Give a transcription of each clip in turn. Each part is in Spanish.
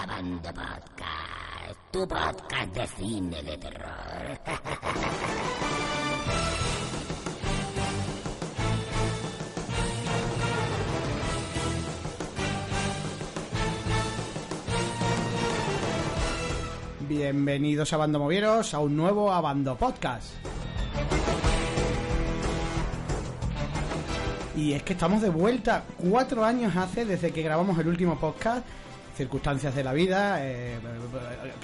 Abando Podcast, tu podcast de cine de terror. Bienvenidos a Bando Movieros a un nuevo Abando Podcast. Y es que estamos de vuelta. Cuatro años hace desde que grabamos el último podcast. Circunstancias de la vida, eh,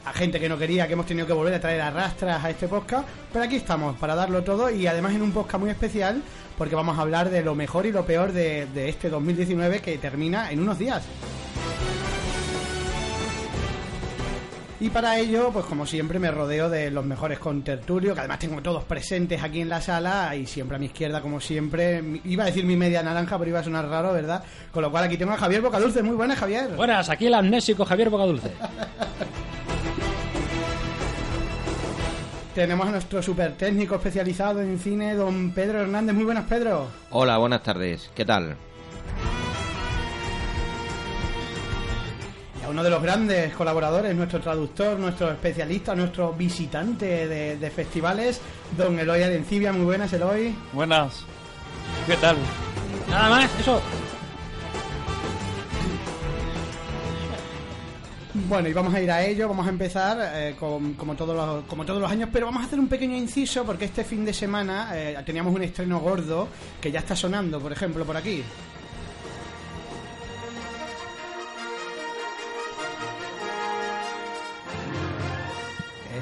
a gente que no quería, que hemos tenido que volver a traer a rastras a este podcast. Pero aquí estamos para darlo todo y además en un podcast muy especial porque vamos a hablar de lo mejor y lo peor de, de este 2019 que termina en unos días. Y para ello, pues como siempre, me rodeo de los mejores contertulios, que además tengo todos presentes aquí en la sala y siempre a mi izquierda, como siempre. Iba a decir mi media naranja, pero iba a sonar raro, ¿verdad? Con lo cual aquí tengo a Javier Bocadulce. Muy buenas, Javier. Buenas, aquí el amnésico Javier Bocadulce. Tenemos a nuestro super técnico especializado en cine, don Pedro Hernández. Muy buenas, Pedro. Hola, buenas tardes. ¿Qué tal? A uno de los grandes colaboradores, nuestro traductor, nuestro especialista, nuestro visitante de, de festivales, don Eloy Arencibia. Muy buenas, Eloy. Buenas. ¿Qué tal? Nada más, eso. Bueno, y vamos a ir a ello, vamos a empezar eh, con- como, todos los, como todos los años, pero vamos a hacer un pequeño inciso porque este fin de semana eh, teníamos un estreno gordo que ya está sonando, por ejemplo, por aquí.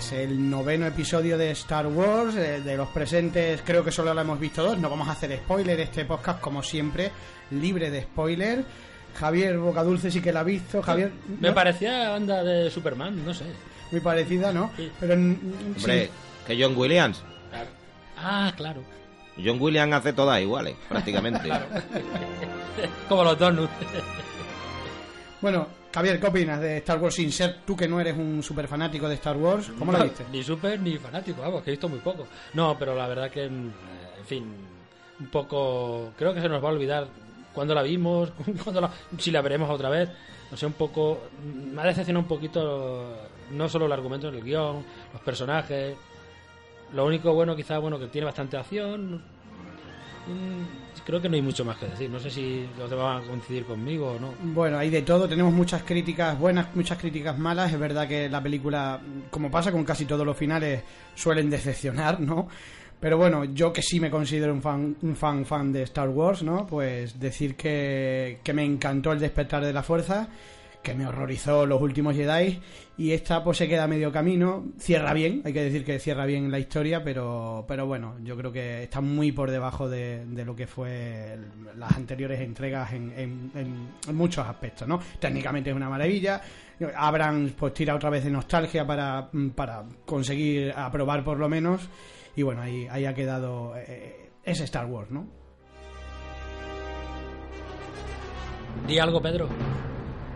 Es el noveno episodio de Star Wars, eh, de los presentes creo que solo lo hemos visto dos, no vamos a hacer spoiler, este podcast como siempre, libre de spoiler. Javier Bocadulce sí que la ha visto, Javier... Me parecía banda de Superman, no sé. muy parecida, ¿no? Sí. Pero mm, Hombre, sí. que John Williams. Ah, claro. John Williams hace todas iguales, prácticamente. Como los donuts. Bueno, Javier, ¿qué opinas de Star Wars sin ser tú que no eres un super fanático de Star Wars? ¿Cómo lo viste? Ni super ni fanático, vamos, que he visto muy poco. No, pero la verdad que, mm, en fin, un poco. Creo que se nos va a olvidar cuándo la vimos, cuándo la- si la veremos otra vez. No sé, un poco. Me ha decepcionado un poquito, no solo el argumento del guion, los personajes. Lo único bueno, quizás, bueno, que tiene bastante acción. Mm, Creo que no hay mucho más que decir. No sé si los demás van a coincidir conmigo o no. Bueno, hay de todo, tenemos muchas críticas buenas, muchas críticas malas. Es verdad que la película, como pasa con casi todos los finales, suelen decepcionar, ¿no? Pero bueno, yo que sí me considero un fan, un fan, fan de Star Wars, ¿no? Pues decir que, que me encantó el despertar de la fuerza, que me horrorizó los últimos Jedi, y esta pues se queda medio camino, cierra bien, hay que decir que cierra bien la historia, pero, pero bueno, yo creo que está muy por debajo de, de lo que fue las anteriores entregas en, en- en- en muchos aspectos, ¿no? Técnicamente es una maravilla, Abrams pues tira otra vez de nostalgia para, para conseguir aprobar por lo menos, y bueno, ahí, ahí ha quedado eh, ese Star Wars, ¿no? Di algo, Pedro.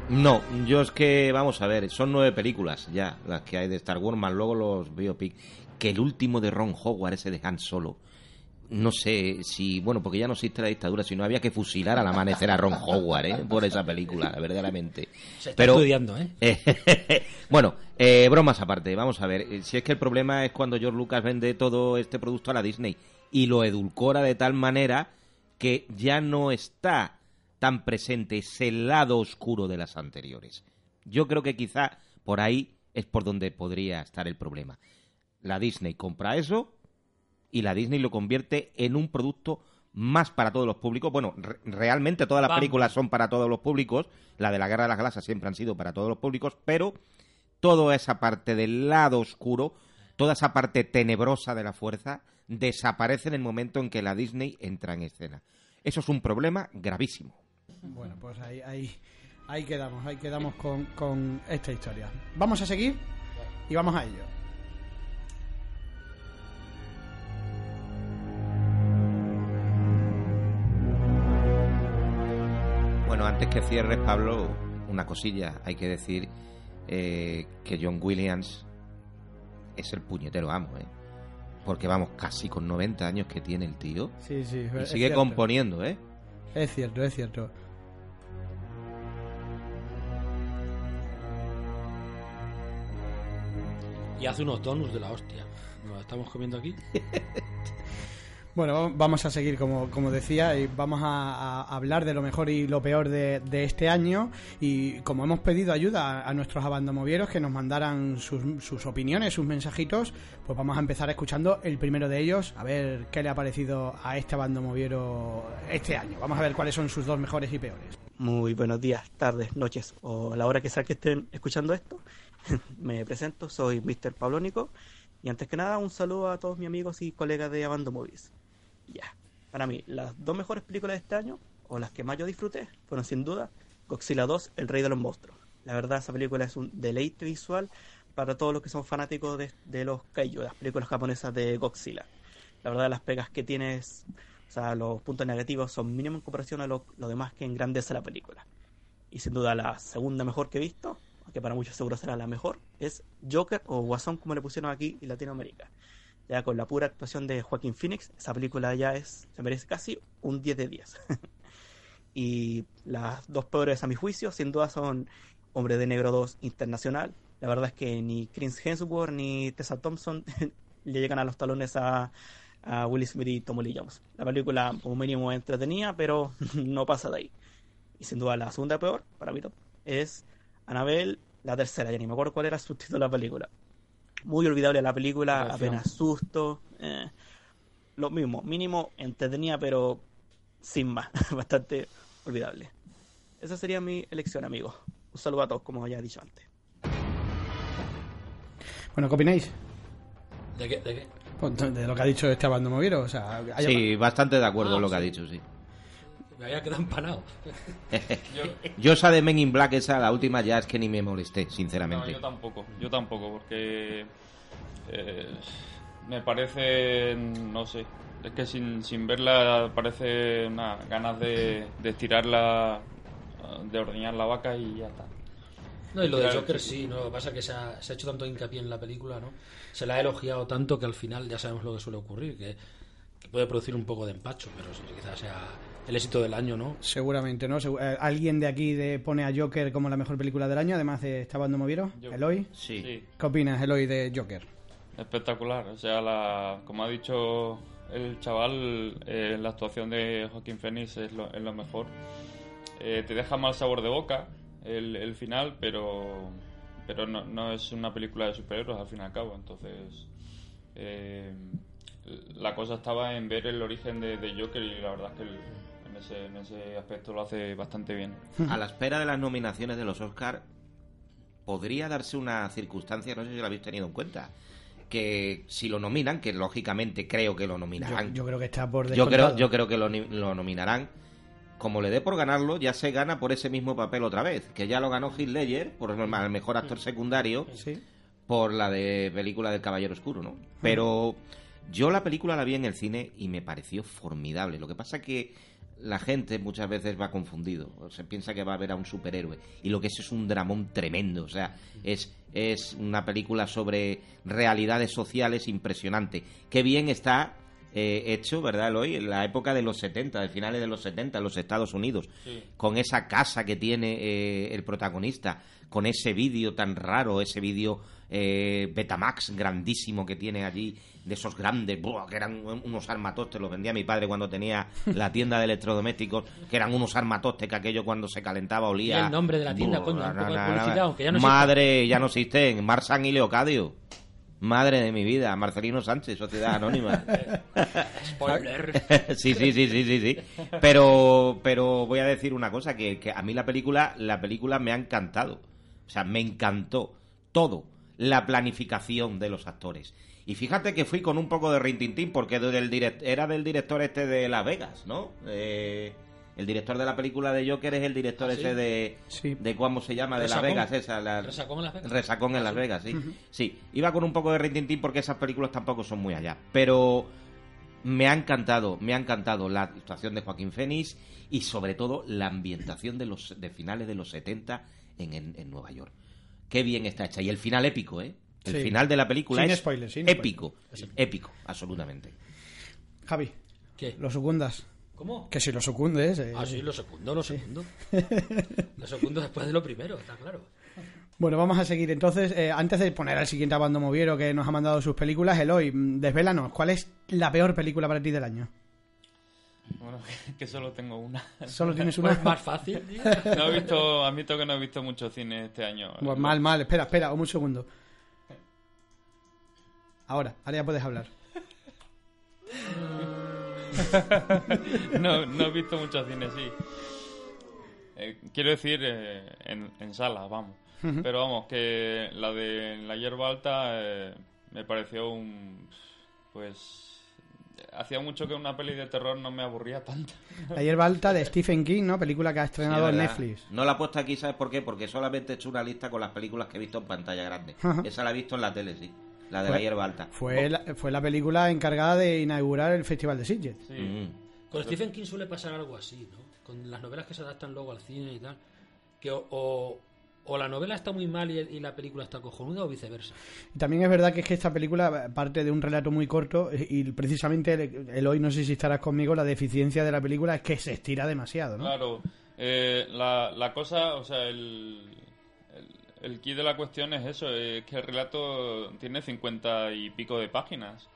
No, yo es que, vamos a ver, son nueve películas ya las que hay de Star Wars, más luego los biopic. Que el último de Ron Howard, ese de Han Solo, no sé si, bueno, porque ya no existe la dictadura, si no había que fusilar al amanecer a Ron Howard, ¿eh? Por esa película, verdaderamente. Se está Pero- estudiando, ¿eh? Bueno, eh, bromas aparte, vamos a ver. eh, Si es que el problema es cuando George Lucas vende todo este producto a la Disney y lo edulcora de tal manera que ya no está tan presente ese lado oscuro de las anteriores. Yo creo que quizá por ahí es por donde podría estar el problema. La Disney compra eso y la Disney lo convierte en un producto más para todos los públicos. Bueno, re- realmente todas las Vamos. películas son para todos los públicos. La de la Guerra de las Galaxias siempre han sido para todos los públicos, pero toda esa parte del lado oscuro, toda esa parte tenebrosa de la fuerza, desaparece en el momento en que la Disney entra en escena. Eso es un problema gravísimo. Bueno, pues ahí, ahí, ahí quedamos, ahí quedamos con, con esta historia. Vamos a seguir y vamos a ello. Bueno, antes que cierres, Pablo, una cosilla. Hay que decir eh, que John Williams es el puñetero amo, ¿eh? Porque vamos, casi con 90 años que tiene el tío. Sí, sí. Y sigue cierto. componiendo, ¿eh? Es cierto, es cierto. Y hace unos donuts de la hostia. Nos estamos comiendo aquí. Bueno, vamos a seguir como, como decía y vamos a, hablar de lo mejor y lo peor de, de este año y como hemos pedido ayuda a, a nuestros abandomovieros que nos mandaran sus, sus opiniones, sus mensajitos, pues vamos a empezar escuchando el primero de ellos, a ver qué le ha parecido a este abandomoviero este año. Vamos a ver cuáles son sus dos mejores y peores. Muy buenos días, tardes, noches o a la hora que sea que estén escuchando esto. Me presento, soy Mr. Pablónico y antes que nada un saludo a todos mis amigos y colegas de Abando Movies. Ya, para mí las dos mejores películas de este año o las que más yo disfruté fueron sin duda Godzilla 2, El Rey de los Monstruos. La verdad esa película es un deleite visual para todos los que son fanáticos de, los kaiju, las películas japonesas de Godzilla. La verdad las pegas que tienes o sea, los puntos negativos son mínimos en comparación a lo, lo demás que engrandece la película. Y sin duda la segunda mejor que he visto, aunque para muchos seguro será la mejor, es Joker o Guasón como le pusieron aquí en Latinoamérica. Ya con la pura actuación de Joaquín Phoenix, esa película ya es, se merece casi un 10 de 10. y las dos peores a mi juicio, sin duda son Hombre de Negro 2 Internacional. La verdad es que ni Chris Hemsworth ni Tessa Thompson le llegan a los talones a, a Will Smith y Tommy Lee Jones. La película como mínimo es entretenida, pero no pasa de ahí. Y sin duda la segunda peor, para mí es Annabelle, la tercera, ya ni me acuerdo cuál era el subtítulo de la película. Muy olvidable la película, apenas susto. eh, lo mismo, mínimo entretenida, pero sin más, bastante olvidable. Esa sería mi elección, amigos. Un saludo a todos, como ya he dicho antes. Bueno, ¿qué opináis? ¿De qué? ¿De qué? Pues, De lo que ha dicho este abandomoviero, o sea, Sí, bastante de acuerdo Ah, en lo que ha sí. dicho, sí. Me había quedado empanado. Yo esa de Men in Black, esa, la última, ya es que ni me molesté, No, sinceramente. yo tampoco, yo tampoco, porque eh, me parece, no sé, es que sin, sin verla parece una ganas de, de estirarla, de ordeñar la vaca y ya está. No, y lo de Joker sí. sí, ¿no? Lo que pasa es que se ha, se ha hecho tanto hincapié en la película, ¿no? Se la ha elogiado tanto que al final ya sabemos lo que suele ocurrir, que, que puede producir un poco de empacho, pero sí, quizás sea el éxito del año, ¿no? Seguramente, ¿no? Segu- eh, ¿Alguien de aquí de, pone a Joker como la mejor película del año, además de este abandomoviero? Yo- ¿Eloy? Sí. Sí, ¿Qué opinas, Eloy, de Joker? espectacular. O sea, la, como ha dicho el chaval, eh, la actuación de Joaquín Phoenix es lo, es lo mejor. Eh, te deja mal sabor de boca el, el final, pero pero no, no es una película de superhéroes al fin y al cabo. Entonces, eh, la cosa estaba en ver el origen de, de Joker y la verdad es que el- en, ese, en ese aspecto lo hace bastante bien. A la espera de las nominaciones de los Oscar podría darse una circunstancia, no sé si lo habéis tenido en cuenta, que si lo nominan, que lógicamente creo que lo nominarán, yo creo que está por yo creo, yo creo que lo, nominarán. Como le dé por ganarlo, ya se gana por ese mismo papel otra vez, que ya lo ganó Heath Ledger por el el mejor actor secundario Sí. por la de película del Caballero Oscuro, ¿no? Pero yo la película la vi en el cine y me pareció formidable. Lo que pasa que la gente muchas veces va confundido. O se piensa que va a ver a un superhéroe. Y lo que es es un dramón tremendo. O sea, es, es una película sobre realidades sociales impresionante. Qué bien está eh, hecho, ¿verdad, Eloy? En la época de los 70, de finales de los 70, en los Estados Unidos. Con esa casa que tiene eh, el protagonista, con ese vídeo tan raro, ese vídeo eh, Betamax grandísimo que tiene allí, de esos grandes, ¡buah! que eran unos armatostes, los vendía mi padre cuando tenía la tienda de electrodomésticos, que eran unos armatostes que aquello cuando se calentaba olía. Y el nombre de la tienda, ¡buah! coño, un poco de Na, na, publicidad, na. aunque ya no existe. Madre, ya no existen, Marsan y Leocadio. Madre de mi vida, Marcelino Sánchez, Sociedad Anónima. Spoiler. sí, sí, sí, sí, sí, sí. Pero, pero voy a decir una cosa, que, que a mí la película, la película me ha encantado. O sea, me encantó todo. La planificación de los actores. Y fíjate que fui con un poco de rintintín porque del direct- era del director este de Las Vegas, ¿no? Eh, el director de la película de Joker es el director ¿Ah, sí? ese de, Sí. de cómo se llama, de Las. Vegas, esa. La, ¿Resacón en Las Vegas? Resacón en Ah, Las sí. Vegas, sí. Sí, iba con un poco de rintintín porque esas películas tampoco son muy allá. Pero me ha encantado, me ha encantado la actuación de Joaquín Phoenix y sobre todo la ambientación de los de finales de los 70 en, en, en Nueva York. Qué bien está hecha. Y el final épico, ¿eh? El Sí. final de la película Sin es spoilers, sin épico. Épico, absolutamente. Javi, ¿Qué? ¿lo secundas? ¿Cómo? Que si lo secundes... eh, Ah, sí, lo segundo, lo segundo. lo segundo después de lo primero, está claro. Bueno, vamos a seguir. Entonces, eh, antes de poner al siguiente Abando Moviero que nos ha mandado sus películas, Eloy, mm, desvélanos, ¿cuál es la peor película para ti del año? Bueno, que solo tengo una. Solo tienes una. Pues más fácil, tío. No he visto, admito que no he visto mucho cine este año. Pues mal, mal. Espera, espera, un segundo. Ahora, ahora ya puedes hablar. no, no he visto mucho cine, sí. Eh, quiero decir, eh, en, en salas, vamos. Pero vamos, que la de La Hierba Alta eh, me pareció un... Pues... Hacía mucho que una peli de terror no me aburría tanto. La hierba alta de Stephen King, ¿no? Película que ha estrenado Sí, en. Netflix. No la he puesto aquí, ¿sabes por qué? Porque solamente he hecho una lista con las películas que he visto en pantalla grande. Ajá. Esa la he visto en la tele, sí. La de Fue- la hierba alta. Fue la, fue la película encargada de inaugurar el Festival de Sitges. Sí. Mm. Con Stephen King suele pasar algo así, ¿no? Con las novelas que se adaptan luego al cine y tal. Que o, o, o la novela está muy mal y, y la película está cojonuda o viceversa. Y también es verdad que es que esta película parte de un relato muy corto y precisamente el, el hoy, no sé si estarás conmigo, la deficiencia de la película es que se estira demasiado, ¿no? Claro, eh, la, la cosa, o sea, el, el, el key de la cuestión es eso, es que el relato tiene cincuenta y pico de páginas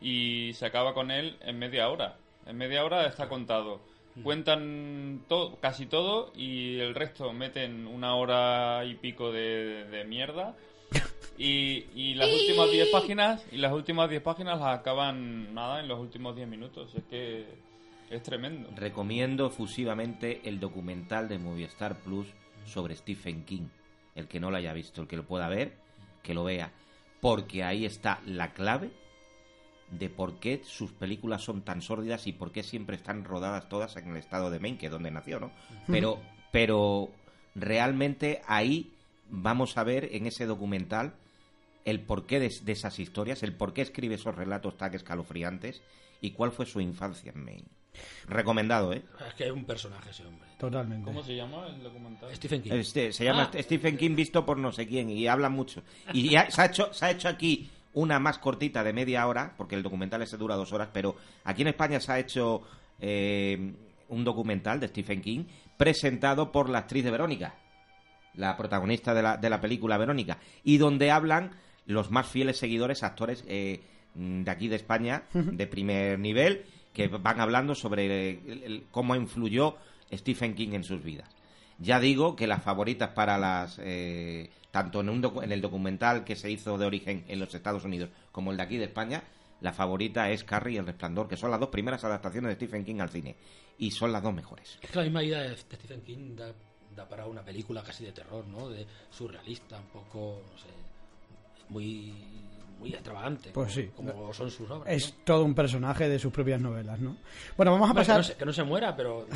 y se acaba con él en media hora. En media hora está contado. Cuentan to- casi todo y el resto meten una hora y pico de, de mierda. Y, y las últimas 10 páginas y las últimas 10 páginas las acaban nada en los últimos 10 minutos. Es que es tremendo. Recomiendo efusivamente el documental de Movistar Plus sobre Stephen King. El que no lo haya visto, el que lo pueda ver, que lo vea. Porque ahí está la clave de por qué sus películas son tan sórdidas y por qué siempre están rodadas todas en el estado de Maine, que es donde nació, ¿no? Pero, pero realmente ahí vamos a ver en ese documental el porqué de, de esas historias, el por qué escribe esos relatos tan escalofriantes y cuál fue su infancia en Maine. Recomendado, ¿eh? Es que es un personaje ese hombre. Totalmente. ¿Cómo se llama el documental? Stephen King. Este, se llama Ah. Stephen King visto por no sé quién y habla mucho. Y ya se ha hecho, se ha hecho aquí una más cortita de media hora, porque el documental ese dura dos horas, pero aquí en España se ha hecho eh, un documental de Stephen King presentado por la actriz de Verónica, la protagonista de la, de la película Verónica, y donde hablan los más fieles seguidores, actores eh, de aquí de España, de primer nivel, que van hablando sobre el- el- cómo influyó Stephen King en sus vidas. Ya digo que las favoritas para las eh, tanto en, un docu- en el documental que se hizo de origen en los Estados Unidos como el de aquí de España, la favorita es Carrie y el Resplandor, que son las dos primeras adaptaciones de Stephen King al cine y son las dos mejores. Es que la misma idea de Stephen King da, da para una película casi de terror, ¿no? De surrealista, un poco, no sé, muy, muy extravagante. Pues como, sí. Como son sus obras. Es ¿no? todo un personaje de sus propias novelas, ¿no? Bueno, vamos a que, pasar, no se, que no se muera, pero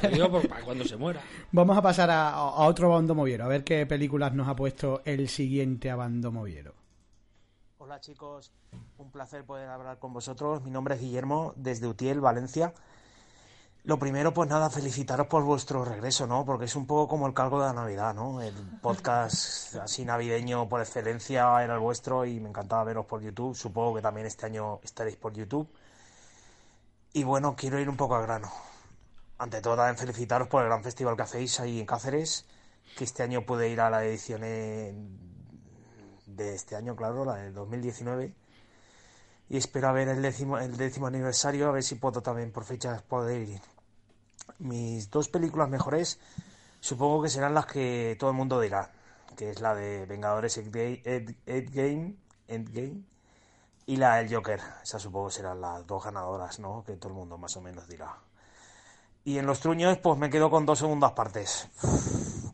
te digo por- para cuando se muera. vamos a, pasar a, a otro bando moviero, a ver qué películas nos ha puesto el siguiente bando moviero. Hola chicos, un placer poder hablar con vosotros. Mi nombre es Guillermo, desde Utiel, Valencia. Lo primero, pues nada, felicitaros por vuestro regreso, ¿no? Porque es un poco como el cargo de la Navidad, ¿no? El podcast así navideño por excelencia era el vuestro y me encantaba veros por YouTube. Supongo que también este año estaréis por YouTube. Y bueno, quiero ir un poco al grano. Ante todo, también felicitaros por el gran festival que hacéis ahí en Cáceres, que este año pude ir a la edición de este año, claro, la del 2019. Y espero a ver el décimo, el décimo aniversario, a ver si puedo también por fechas poder ir. Mis dos películas mejores supongo que serán las que todo el mundo dirá, que es la de Vengadores Endgame, End- Endgame, y la del Joker. Esas supongo serán las dos ganadoras, ¿no? Que todo el mundo más o menos dirá. Y en los truños, pues me quedo con dos segundas partes.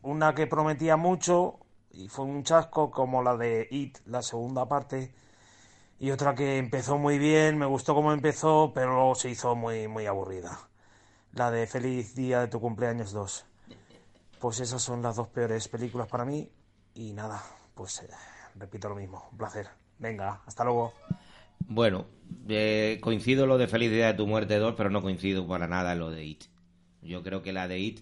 Una que prometía mucho y fue un chasco, como la de It, la segunda parte. Y otra que empezó muy bien, me gustó cómo empezó, pero luego se hizo muy, muy aburrida. La de Feliz Día de tu cumpleaños 2. Pues esas son las dos peores películas para mí. Y nada, pues eh, repito lo mismo. Un placer. Venga, hasta luego. Bueno, eh, coincido lo de Feliz Día de tu Muerte 2, pero no coincido para nada en lo de It. Yo creo que la de It,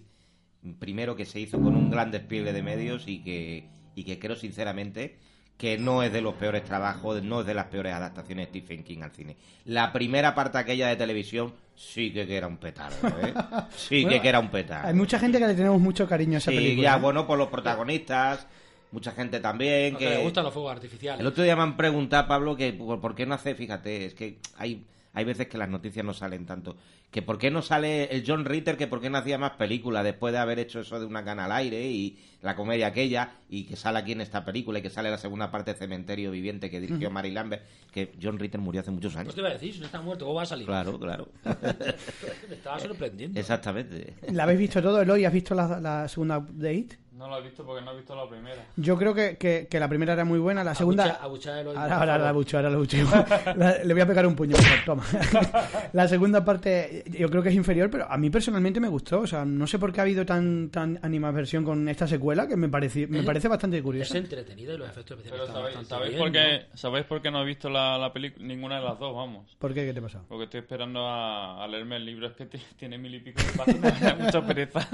primero que se hizo con un gran despliegue de medios y que, y que creo sinceramente que no es de los peores trabajos, no es de las peores adaptaciones de Stephen King al cine. La primera parte aquella de televisión sí que, que era un petardo, ¿eh? Sí Bueno, que, que era un petardo. Hay mucha gente que le tenemos mucho cariño a esa Sí, película. ya, ¿eh? bueno, por los protagonistas, mucha gente también. Porque que le gustan los fuegos artificiales. El otro día me han preguntado, Pablo, que por, por qué no hace, fíjate, es que hay, hay veces que las noticias no salen tanto. Que por qué no sale el John Ritter, que por qué no hacía más películas después de haber hecho eso de una gana al aire y la comedia aquella, y que sale aquí en esta película y que sale la segunda parte de Cementerio Viviente que dirigió Mary Lambert, que John Ritter murió hace muchos Pues años. te iba a decir, si no está muerto, ¿cómo va a salir? Claro, claro. Me estaba sorprendiendo. Exactamente. ¿La habéis visto todo, Eloy? ¿Has visto la, la segunda It? No lo he visto porque no he visto la primera. Yo creo que, que, que la primera era muy buena, la segunda... Abuchar Ahora, la favor. bucho, ahora la bucho. La- le voy a pegar un puño, mejor, toma. la segunda parte yo creo que es inferior, pero a mí personalmente me gustó. O sea, no sé por qué ha habido tan, tan animación con esta secuela, que me, parece me Es- parece bastante Es curiosa. entretenida y los efectos especiales Pero están ¿sabéis, bastante ¿sabéis, bien, por qué, ¿no? ¿sabéis por qué no he visto la, la película? Ninguna de las dos, vamos. ¿Por qué? ¿Qué te pasa? Porque estoy esperando a, a leerme el libro. Es que tiene mil y pico de páginas. me da mucha pereza.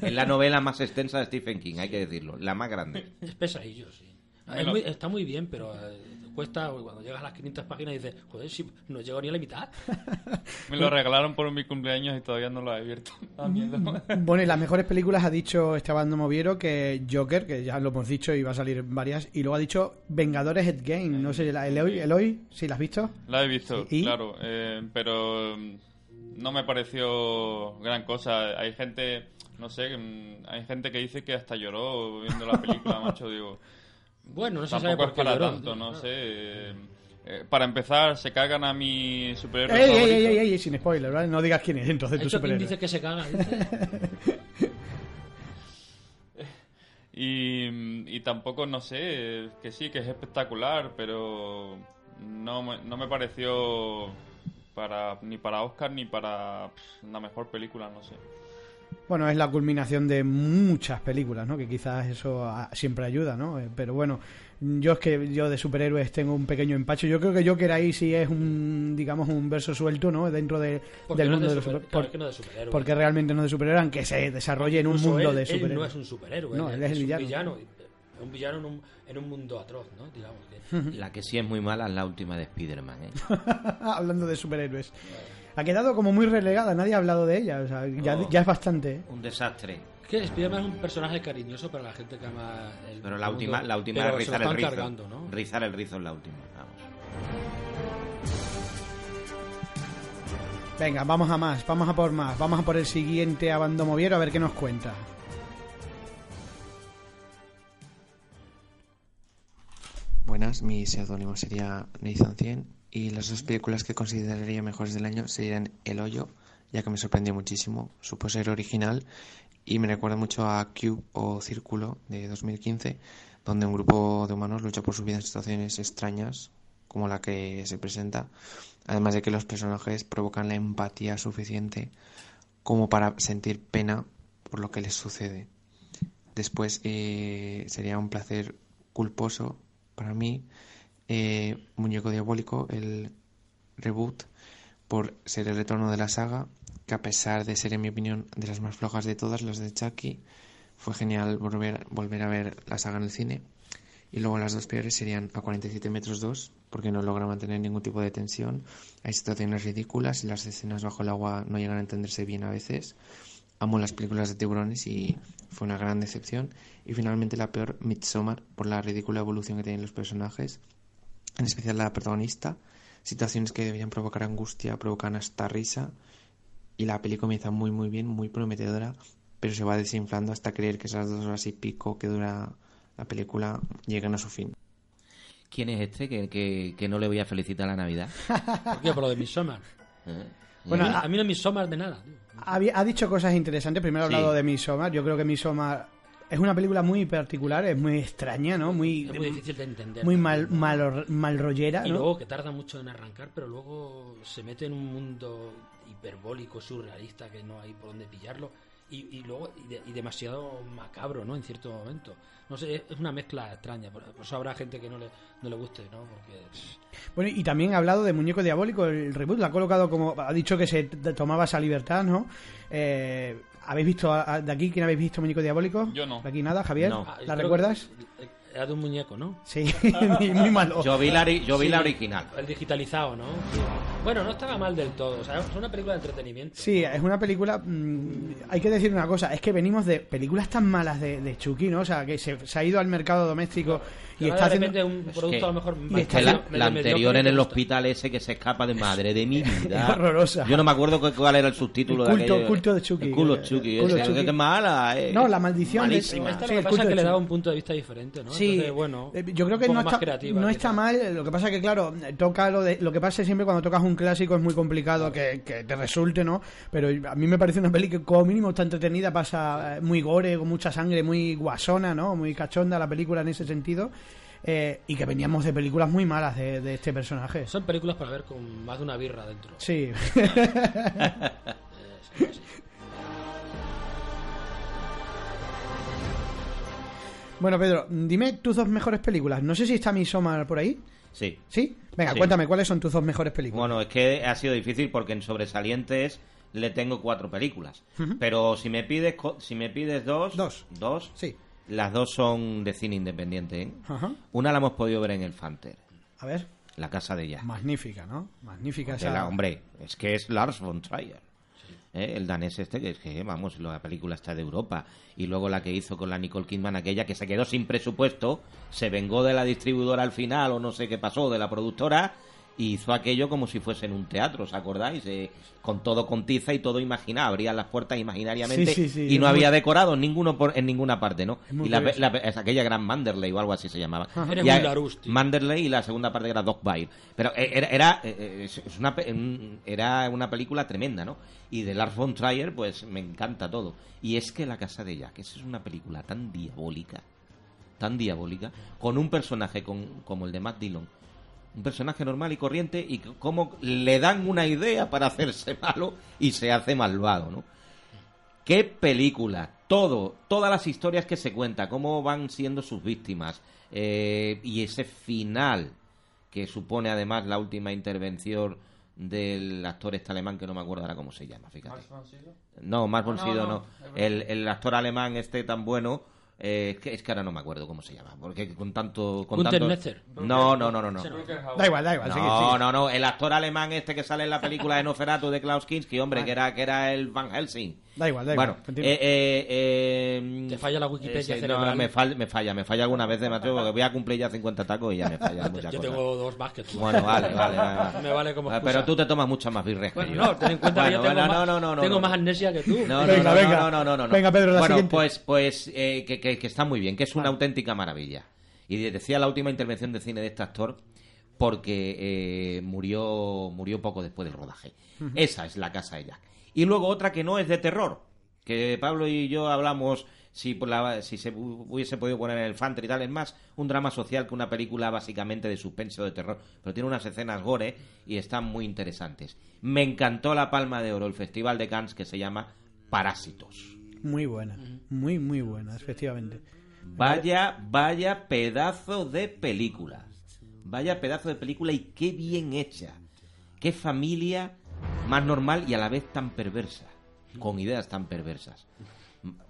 Es la novela más extensa de Stephen King, hay que decirlo, la más grande. Es pesadillo, sí. Me Es lo- muy- está muy bien, pero eh, cuesta cuando llegas a las 500 páginas dices, joder, si no llego ni a la mitad. Me lo regalaron por mi cumpleaños y todavía no lo he abierto. Miedo. Bueno, y las mejores películas ha dicho Esteban Moviero que Joker, que ya lo hemos dicho y va a salir varias, y luego ha dicho Vengadores Endgame. No sé, ¿la- Eloy, Eloy ¿sí la has visto? La he visto, ¿Y? claro. eh, pero mm, no me pareció gran cosa. Hay gente, no sé, mm, hay gente que dice que hasta lloró viendo la película, macho. Digo, Bueno, no se sabe tampoco por es qué para lloró, tanto, no sé. eh, eh, para empezar, se cagan a mi superhéroe Ey, ey, favorito. ey, ey, ey, sin spoiler, ¿vale? No digas quién es entonces tu superhéroe. dice que se caga. dice. Y, y tampoco, no sé, que sí, que es espectacular, pero no no me pareció para ni para Oscar ni para pff, la mejor película, no sé. Bueno, es la culminación de muchas películas, ¿no? Que quizás eso ah, siempre ayuda, ¿no? Eh, Pero bueno, yo es que yo de superhéroes tengo un pequeño empacho. Yo creo que Joker ahí sí es un, digamos, un verso suelto, ¿no? Dentro de, del mundo de de los super- claro, por- que no de superhéroe. Porque realmente no es de superhéroe, aunque se desarrolle en un mundo él- de Él superhéroes. no es un superhéroe. No, él es el un villano. villano. Es un villano en un, en un mundo atroz, ¿no? Digamos que. La que sí es muy mala es la última de Spider-Man, ¿eh? Hablando de superhéroes. Ha quedado como muy relegada, nadie ha hablado de ella. O sea, ya, Oh. ya es bastante. ¿eh? Un desastre. Es que Spiderman es un personaje cariñoso para la gente que ama el Pero la mundo, última, la última lo rizar el rizo. cargando, ¿no? Rizar el rizo es la última, vamos. Venga, vamos a más, vamos a por más. Vamos a por el siguiente abandomoviero a ver qué nos cuenta. Buenas, mi seudónimo sería Nathan 100 y las dos películas que consideraría mejores del año serían El Hoyo, ya que me sorprendió muchísimo su poser original y me recuerda mucho a Cube o Círculo de 2015, donde un grupo de humanos lucha por su vida en situaciones extrañas como la que se presenta, además de que los personajes provocan la empatía suficiente como para sentir pena por lo que les sucede. Después eh, sería un placer culposo para mí eh, Muñeco Diabólico, el reboot, por ser el retorno de la saga, que a pesar de ser, en mi opinión, de las más flojas de todas, las de Chucky, fue genial volver, volver a ver la saga en el cine. Y luego las dos peores serían a 47 metros 2, porque no logra mantener ningún tipo de tensión. Hay situaciones ridículas y las escenas bajo el agua no llegan a entenderse bien a veces. Amo las películas de tiburones y fue una gran decepción. Y finalmente la peor, Midsommar, por la ridícula evolución que tienen los personajes, en especial la protagonista. Situaciones que deberían provocar angustia, provocan hasta risa. Y la peli comienza muy muy bien, muy prometedora, pero se va desinflando hasta creer que esas dos horas y pico que dura la película llegan a su fin. ¿Quién es este que, que, que no le voy a felicitar la Navidad? ¿Por qué? Por lo de Midsommar. ¿Eh? Bueno, a, mí, a- mí no es Midsommar de nada. tío. Había- ha dicho cosas interesantes. Primero ha Sí. hablado de Midsommar. Yo creo que Midsommar es una película muy particular, es muy extraña, ¿no? Muy, Es muy difícil de entender. muy mal, mal, mal rollera, Y ¿no? luego que tarda mucho en arrancar, pero luego se mete en un mundo hiperbólico, surrealista, que no hay por dónde pillarlo. Y, y luego y, de- y demasiado macabro, ¿no? En cierto momento. No sé, es- una mezcla extraña. Por, por eso habrá gente que no le, no le guste, ¿no? Porque Bueno, y también ha hablado de Muñeco Diabólico, el reboot, lo ha colocado como. Ha dicho que se tomaba esa libertad, ¿no? Eh, ¿Habéis visto a- a- de aquí quién habéis visto Muñeco Diabólico? Yo no. ¿De aquí nada, Javier? No. ah, ¿La creo recuerdas? que Era de un muñeco, ¿no? Sí, muy, malo. Yo vi la, yo vi Sí. la original. El digitalizado, ¿no? Sí. Bueno, no estaba mal del todo. O sea, es una película de entretenimiento. Sí, es una película. mm, hay que decir una cosa: es que venimos de películas tan malas de, de Chucky, ¿no? O sea, que se, se ha ido al mercado doméstico y está de haciendo. un producto que- a lo mejor más Es está la, anterior en el hospital ese que se escapa de madre de mi vida. Es horrorosa. Yo no me acuerdo cu- cuál era el subtítulo El culto- de aquello. culto de Chucky. El culo El Chucky. culo ese, Chucky. que mala, eh. No, la maldición de- Malísima. Esta Sí, lo que pasa es que le daba un punto de vista diferente, ¿no? Sí, Entonces, bueno, eh, yo creo que no está, creativa, no quizá. está mal. Lo que pasa que, claro, toca lo de lo que pasa es siempre cuando tocas un clásico es muy complicado que, que te resulte, ¿no? Pero a mí me parece una peli que como mínimo está entretenida, pasa eh, muy gore, con mucha sangre, muy guasona, ¿no? Muy cachonda la película en ese sentido. Eh, y que veníamos de películas muy malas de, de este personaje. Son películas para ver con más de una birra dentro. Sí. bueno, Pedro, dime tus dos mejores películas. No sé si está Midsommar por ahí. Sí. ¿Sí? Venga, Sí. cuéntame, ¿cuáles son tus dos mejores películas? Bueno, es que ha sido difícil porque en sobresalientes le tengo cuatro películas. Pero si me pides co- si me pides dos, Dos. dos, Sí. Las dos son de cine independiente. ¿eh? Ajá. Una la hemos podido ver en el Fanter, A ver. La casa de Jack. Magnífica, ¿no? Magnífica esa... la- hombre, es que es Lars von Trier. ¿eh? El danés este, que es que, vamos, la película está de Europa. Y luego la que hizo con la Nicole Kidman, aquella que se quedó sin presupuesto, se vengó de la distribuidora al final, o no sé qué pasó, de la productora, y hizo aquello como si fuese en un teatro, ¿os acordáis? Eh, con todo con tiza y todo imaginado, abrían las puertas imaginariamente Sí, sí, sí, y no muy- había decorado ninguno por, en ninguna parte, ¿no? Y la, la- es aquella gran Manderley o algo así se llamaba. Eres Y a- muy Larus, tío. Manderley y la segunda parte era Dogville. Pero eh, era, era, es- es una, pe- un- era una película tremenda, ¿no? Y de Lars von Trier, pues me encanta todo. Y es que La Casa de Jack, esa es una película tan diabólica, tan diabólica, con un personaje con- como el de Matt Dillon. Un personaje normal y corriente y cómo le dan una idea para hacerse malo y se hace malvado, ¿no? qué película, todo, todas las historias que se cuenta, cómo van siendo sus víctimas eh, y ese final que supone además la última intervención del actor este alemán que no me acuerdo ahora cómo se llama, fíjate. No, más Bonsido no. El, el actor alemán este tan bueno, eh, es, que, es que ahora no me acuerdo cómo se llama, porque con tanto... Con Gunther tanto... Netzer. No, no, no, no, no. Da igual, da igual. No, sigue, sigue. no, no, el actor alemán este que sale en la película de Noferatu de Klaus Kinski, hombre, que era, que era el Van Helsing. Da igual, da igual. Bueno, eh, eh, eh, Te falla la Wikipedia ese, no, me, fal- me falla, me falla alguna vez de macho porque voy a cumplir ya 50 tacos y ya me falla muchas Yo cosas. tengo dos más que tú. Bueno, vale, vale, vale. Me vale como excusa. Pero tú te tomas muchas más birres que yo. no, ten en cuenta que yo Bueno, tengo, bueno, más, no, no, no, tengo no. más amnesia que tú. No, no, Venga, no, venga. no, no, no, no. Venga, Pedro, la bueno, siguiente. pues, pues eh, que, que- que está muy bien, que es una auténtica maravilla. Y decía la última intervención de cine de este actor porque eh, murió, murió poco después del rodaje. Esa es la casa de Jack. Y luego otra que no es de terror, que Pablo y yo hablamos si, por la- si se hu- hubiese podido poner en el Fanter y tal, es más un drama social que una película básicamente de suspense o de terror, pero tiene unas escenas gore y están muy interesantes. Me encantó la Palma de Oro, el Festival de Cannes que se llama Parásitos. Muy buena. Muy, muy buena, efectivamente. Vaya, vaya pedazo de película. Vaya pedazo de película y qué bien hecha. Qué familia más normal y a la vez tan perversa. Con ideas tan perversas.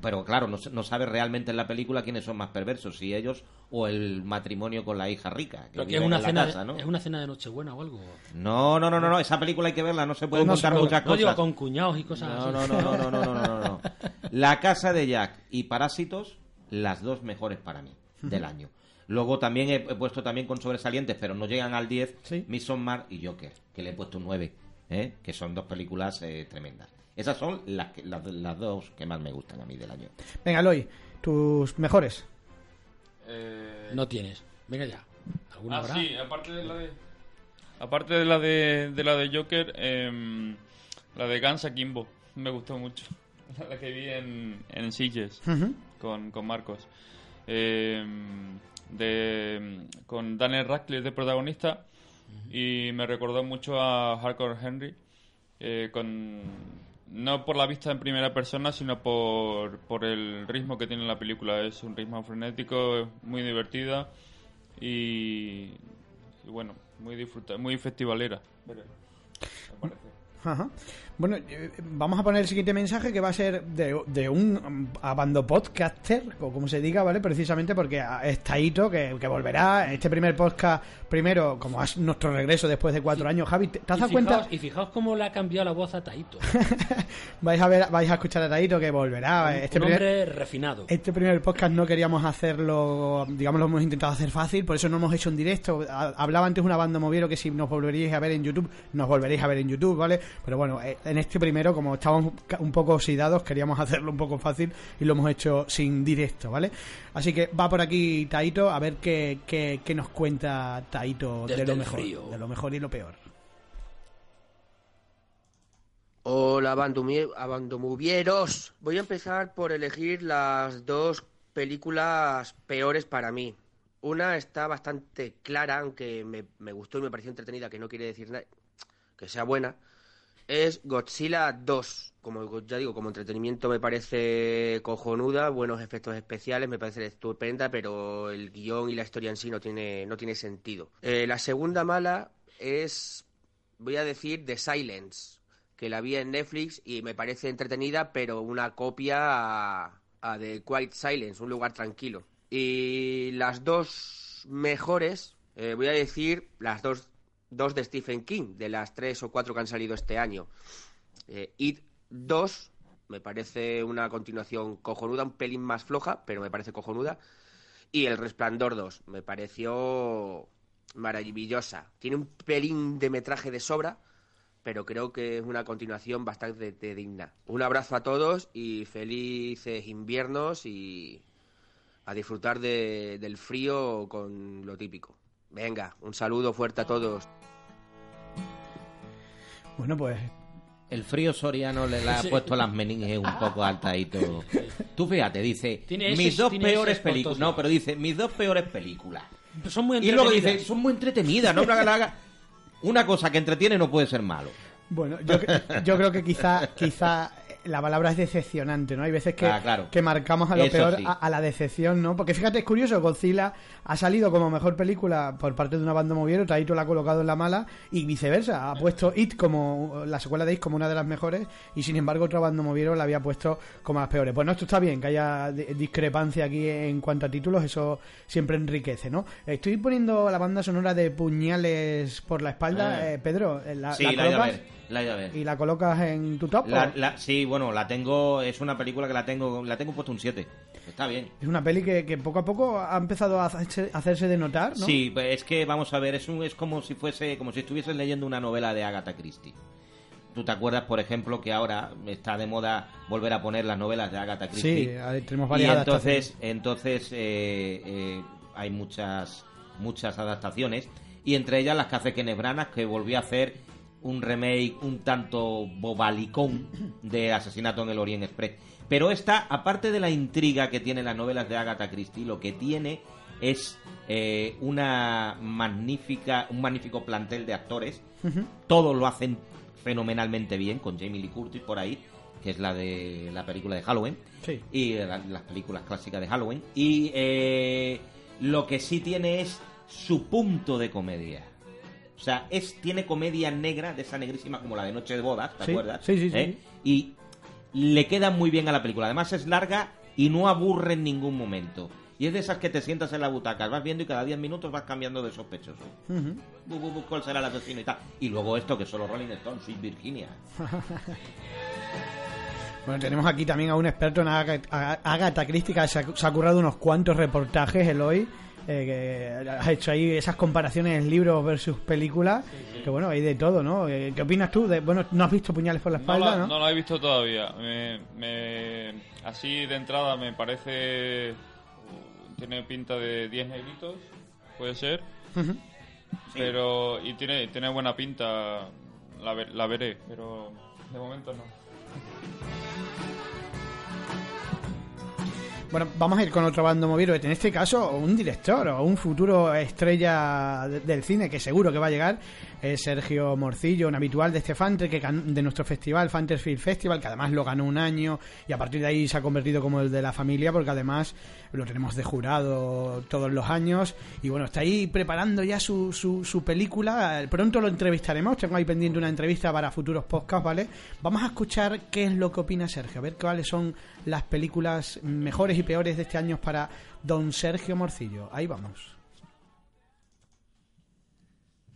Pero claro, no, no sabe realmente en la película quiénes son más perversos, si ellos o el matrimonio con la hija rica. Que que es una, cena, casa, ¿no? es una cena de Nochebuena o algo. No, no, no, no, no, esa película hay que verla, no se pueden No, contar no, muchas digo cosas. con cuñados y cosas No, así. no, no, no, no, no, no, no, no. La casa de Jack y Parásitos, las dos mejores para mí del año. Luego también he, he puesto también con sobresalientes, pero no llegan al 10, Sí. Midsommar y Joker, que le he puesto un 9, ¿eh? que son dos películas eh, tremendas. Esas son las, que- las, las dos que más me gustan a mí del año. Venga, Eloy, tus mejores. Eh, No tienes. Venga ya. ¿Alguna Ah, habrá? sí, aparte de la de. Aparte de la de, de la de Joker, em, la de Gansa Kimbo me gustó mucho. La que vi en, en Sitges con, con Marcos. Em, de, con Daniel Radcliffe de protagonista y me recordó mucho a Hardcore Henry. eh, con, no por la vista en primera persona, sino por, por el ritmo que tiene la película. Es un ritmo frenético, muy divertida y, y bueno, muy disfruta, muy festivalera. me parece. Ajá. Bueno, eh, vamos a poner el siguiente mensaje que va a ser de, de un um, abando podcaster, o como se diga, ¿vale? Precisamente porque ah, es Taito, que, que volverá. Este primer podcast, primero, como es nuestro regreso después de cuatro años. Javi, ¿te te has dado cuenta? y fijaos cómo le ha cambiado la voz a Taito. vais a ver, vais a escuchar a Taito que volverá. Este un primer, hombre refinado. Este primer podcast no queríamos hacerlo, digamos, lo hemos intentado hacer fácil, por eso no hemos hecho en directo. Ha- Hablaba antes una banda moviero que si nos volveríais a ver en YouTube, nos volveréis a ver en YouTube, ¿vale? Pero bueno, eh, en este primero, como estábamos un poco oxidados, queríamos hacerlo un poco fácil y lo hemos hecho sin directo, ¿vale? Así que va por aquí Taito a ver qué, qué, qué nos cuenta Taito de lo mejor, frío. de lo mejor y lo peor. Hola, abandomuvieros. Voy a empezar por elegir las dos películas peores para mí. Una está bastante clara, aunque me, me gustó y me pareció entretenida, que no quiere decir nada que sea buena. Es Godzilla 2. Como ya digo, como entretenimiento me parece cojonuda, buenos efectos especiales, me parece estupenda, pero el guion y la historia en sí no tiene, no tiene sentido. Eh, la segunda mala es, voy a decir, The Silence que la vi en Netflix y me parece entretenida, pero una copia a, The Quiet Silence, un lugar tranquilo. Y las dos mejores, eh, voy a decir las dos, dos de Stephen King, de las tres o cuatro que han salido este año. Eh, It 2 me parece una continuación cojonuda, un pelín más floja, pero me parece cojonuda. Y El Resplandor 2 me pareció maravillosa. Tiene un pelín de metraje de sobra, pero creo que es una continuación bastante digna. Un abrazo a todos y felices inviernos y a disfrutar de- del frío con lo típico. Venga, un saludo fuerte a todos. Bueno, pues El frío soriano le la ha Sí. puesto las meninges un poco altas y todo. Tú fíjate, dice, mis dos peores películas. No, pero dice, mis dos peores películas. Son muy Y luego dice, entretenidas. son muy entretenidas, no haga- haga- Una cosa que entretiene no puede ser malo. Bueno, yo, yo creo que quizá, quizá la palabra es decepcionante, ¿no? Hay veces que, Ah, claro. que marcamos a lo Eso peor sí. a, a la decepción, ¿no? Porque fíjate, es curioso, Godzilla ha salido como mejor película por parte de una banda moviera, Taito la ha colocado en la mala y viceversa. Ha puesto It como la secuela de It como una de las mejores y sin embargo otra banda moviera la había puesto como las peores. Bueno, esto está bien, que haya di- discrepancia aquí en cuanto a títulos, eso siempre enriquece, ¿no? Estoy poniendo la banda sonora de Puñales por la espalda, Ah. eh, Pedro, ¿la, sí, la la La he ido a ver. ¿Y la colocas en tu top? La- sí, bueno, la tengo, es una película que la tengo, la tengo puesto un 7. Está bien. Es una peli que, que poco a poco ha empezado a hacerse, a hacerse de notar, ¿no? Sí, pues es que vamos a ver, es, un, es como si fuese, como si estuvieses leyendo una novela de Agatha Christie. ¿Tú te acuerdas, por ejemplo, que ahora está de moda volver a poner las novelas de Agatha Christie? Sí, tenemos y varias entonces, entonces eh, eh, hay muchas, muchas adaptaciones y entre ellas las que hace Kenneth Branagh, que volvió a hacer un remake un tanto bobalicón de Asesinato en el Orient Express. Pero esta, aparte de la intriga que tienen las novelas de Agatha Christie, lo que tiene es eh, una magnífica, un magnífico plantel de actores. Todos lo hacen fenomenalmente bien, con Jamie Lee Curtis por ahí, que es la de la película de Halloween Sí. y la- las películas clásicas de Halloween. Y eh, lo que sí tiene es su punto de comedia. O sea, es tiene comedia negra, de esa negrísima como la de Noche de Bodas, ¿te Sí, acuerdas? sí, sí, sí. ¿Eh? Y le queda muy bien a la película. Además es larga y no aburre en ningún momento. Y es de esas que te sientas en la butaca, vas viendo y cada 10 minutos vas cambiando de sospechoso. Ujú. Bu, bu, bu, ¿Cuál será el asesino y tal? Y luego esto que solo Rolling Stone, Sweet Virginia. Bueno, tenemos aquí también a un experto en Agatha, Christie que se ha, se ha currado unos cuantos reportajes, Eloy, eh, que has hecho ahí esas comparaciones libros versus películas, que bueno, hay de todo, ¿no? Eh, ¿Qué opinas tú? De, bueno, no has visto Puñales por la No espalda, la, ¿no? no la he visto todavía. Me, me- así de entrada me parece. Tiene pinta de 10 negritos, puede ser. Pero. Y tiene, tiene buena pinta. La, ver- la veré, pero de momento no. Bueno, vamos a ir con otro bando movido. En este caso, un director o un futuro estrella de- del cine que seguro que va a llegar es Sergio Morcillo, un habitual de este Fantre, que de nuestro festival, Film Festival, que además lo ganó un año y a partir de ahí se ha convertido como el de la familia, porque además lo tenemos de jurado todos los años. Y bueno, está ahí preparando ya su, su, su película. Pronto lo entrevistaremos. Tengo ahí pendiente una entrevista para futuros podcasts, ¿vale? Vamos a escuchar qué es lo que opina Sergio, a ver cuáles son las películas mejores y peores de este año para don Sergio Morcillo. Ahí vamos.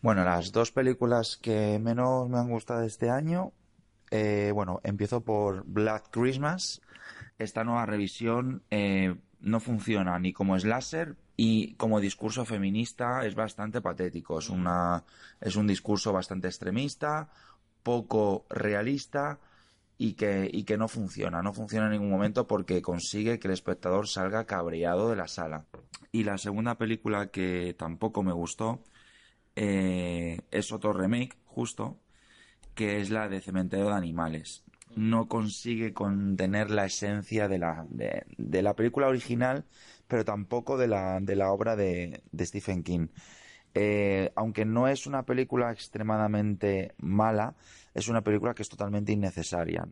Bueno, las dos películas que menos me han gustado este año, eh, bueno, empiezo por Black Christmas. Esta nueva revisión eh, no funciona ni como slasher y como discurso feminista es bastante patético. Es una es un discurso bastante extremista, poco realista y que, y que no funciona. No funciona en ningún momento porque consigue que el espectador salga cabreado de la sala. Y la segunda película que tampoco me gustó eh, es otro remake, justo, que es la de Cementerio de Animales. No consigue contener la esencia de la, de, de la película original, pero tampoco de la, de la obra de, Stephen King. Eh, aunque no es una película extremadamente mala, es una película que es totalmente innecesaria.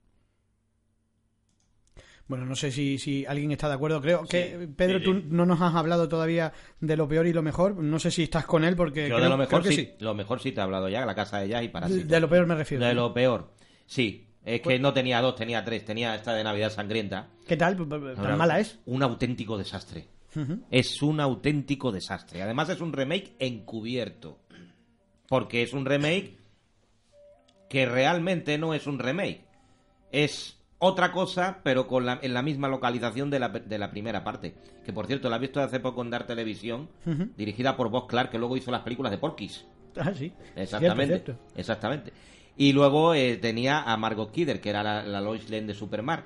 Bueno, no sé si, si alguien está de acuerdo. Creo que, Pedro, sí, tú no nos has hablado todavía de lo peor y lo mejor. No sé si estás con él porque... Yo creo, de lo mejor creo que sí, lo mejor sí te he hablado ya, la casa de Jazz y para De, de lo peor me refiero. De lo peor. Sí, es que no tenía dos, tenía tres, tenía esta de Navidad sangrienta. ¿Qué tal? ¿Tan Ahora, mala es? Un auténtico desastre. Es un auténtico desastre. Además es un remake encubierto. Porque es un remake que realmente no es un remake. Es otra cosa, pero con la, en la misma localización de la, de la primera parte. Que por cierto, la he visto hace poco en Dar Televisión, dirigida por Bob Clark, que luego hizo las películas de Porky's. Ah, sí. Exactamente. Cierto, cierto. Exactamente. Y luego eh, tenía a Margot Kidder, que era la, la Lois Lane de Superman,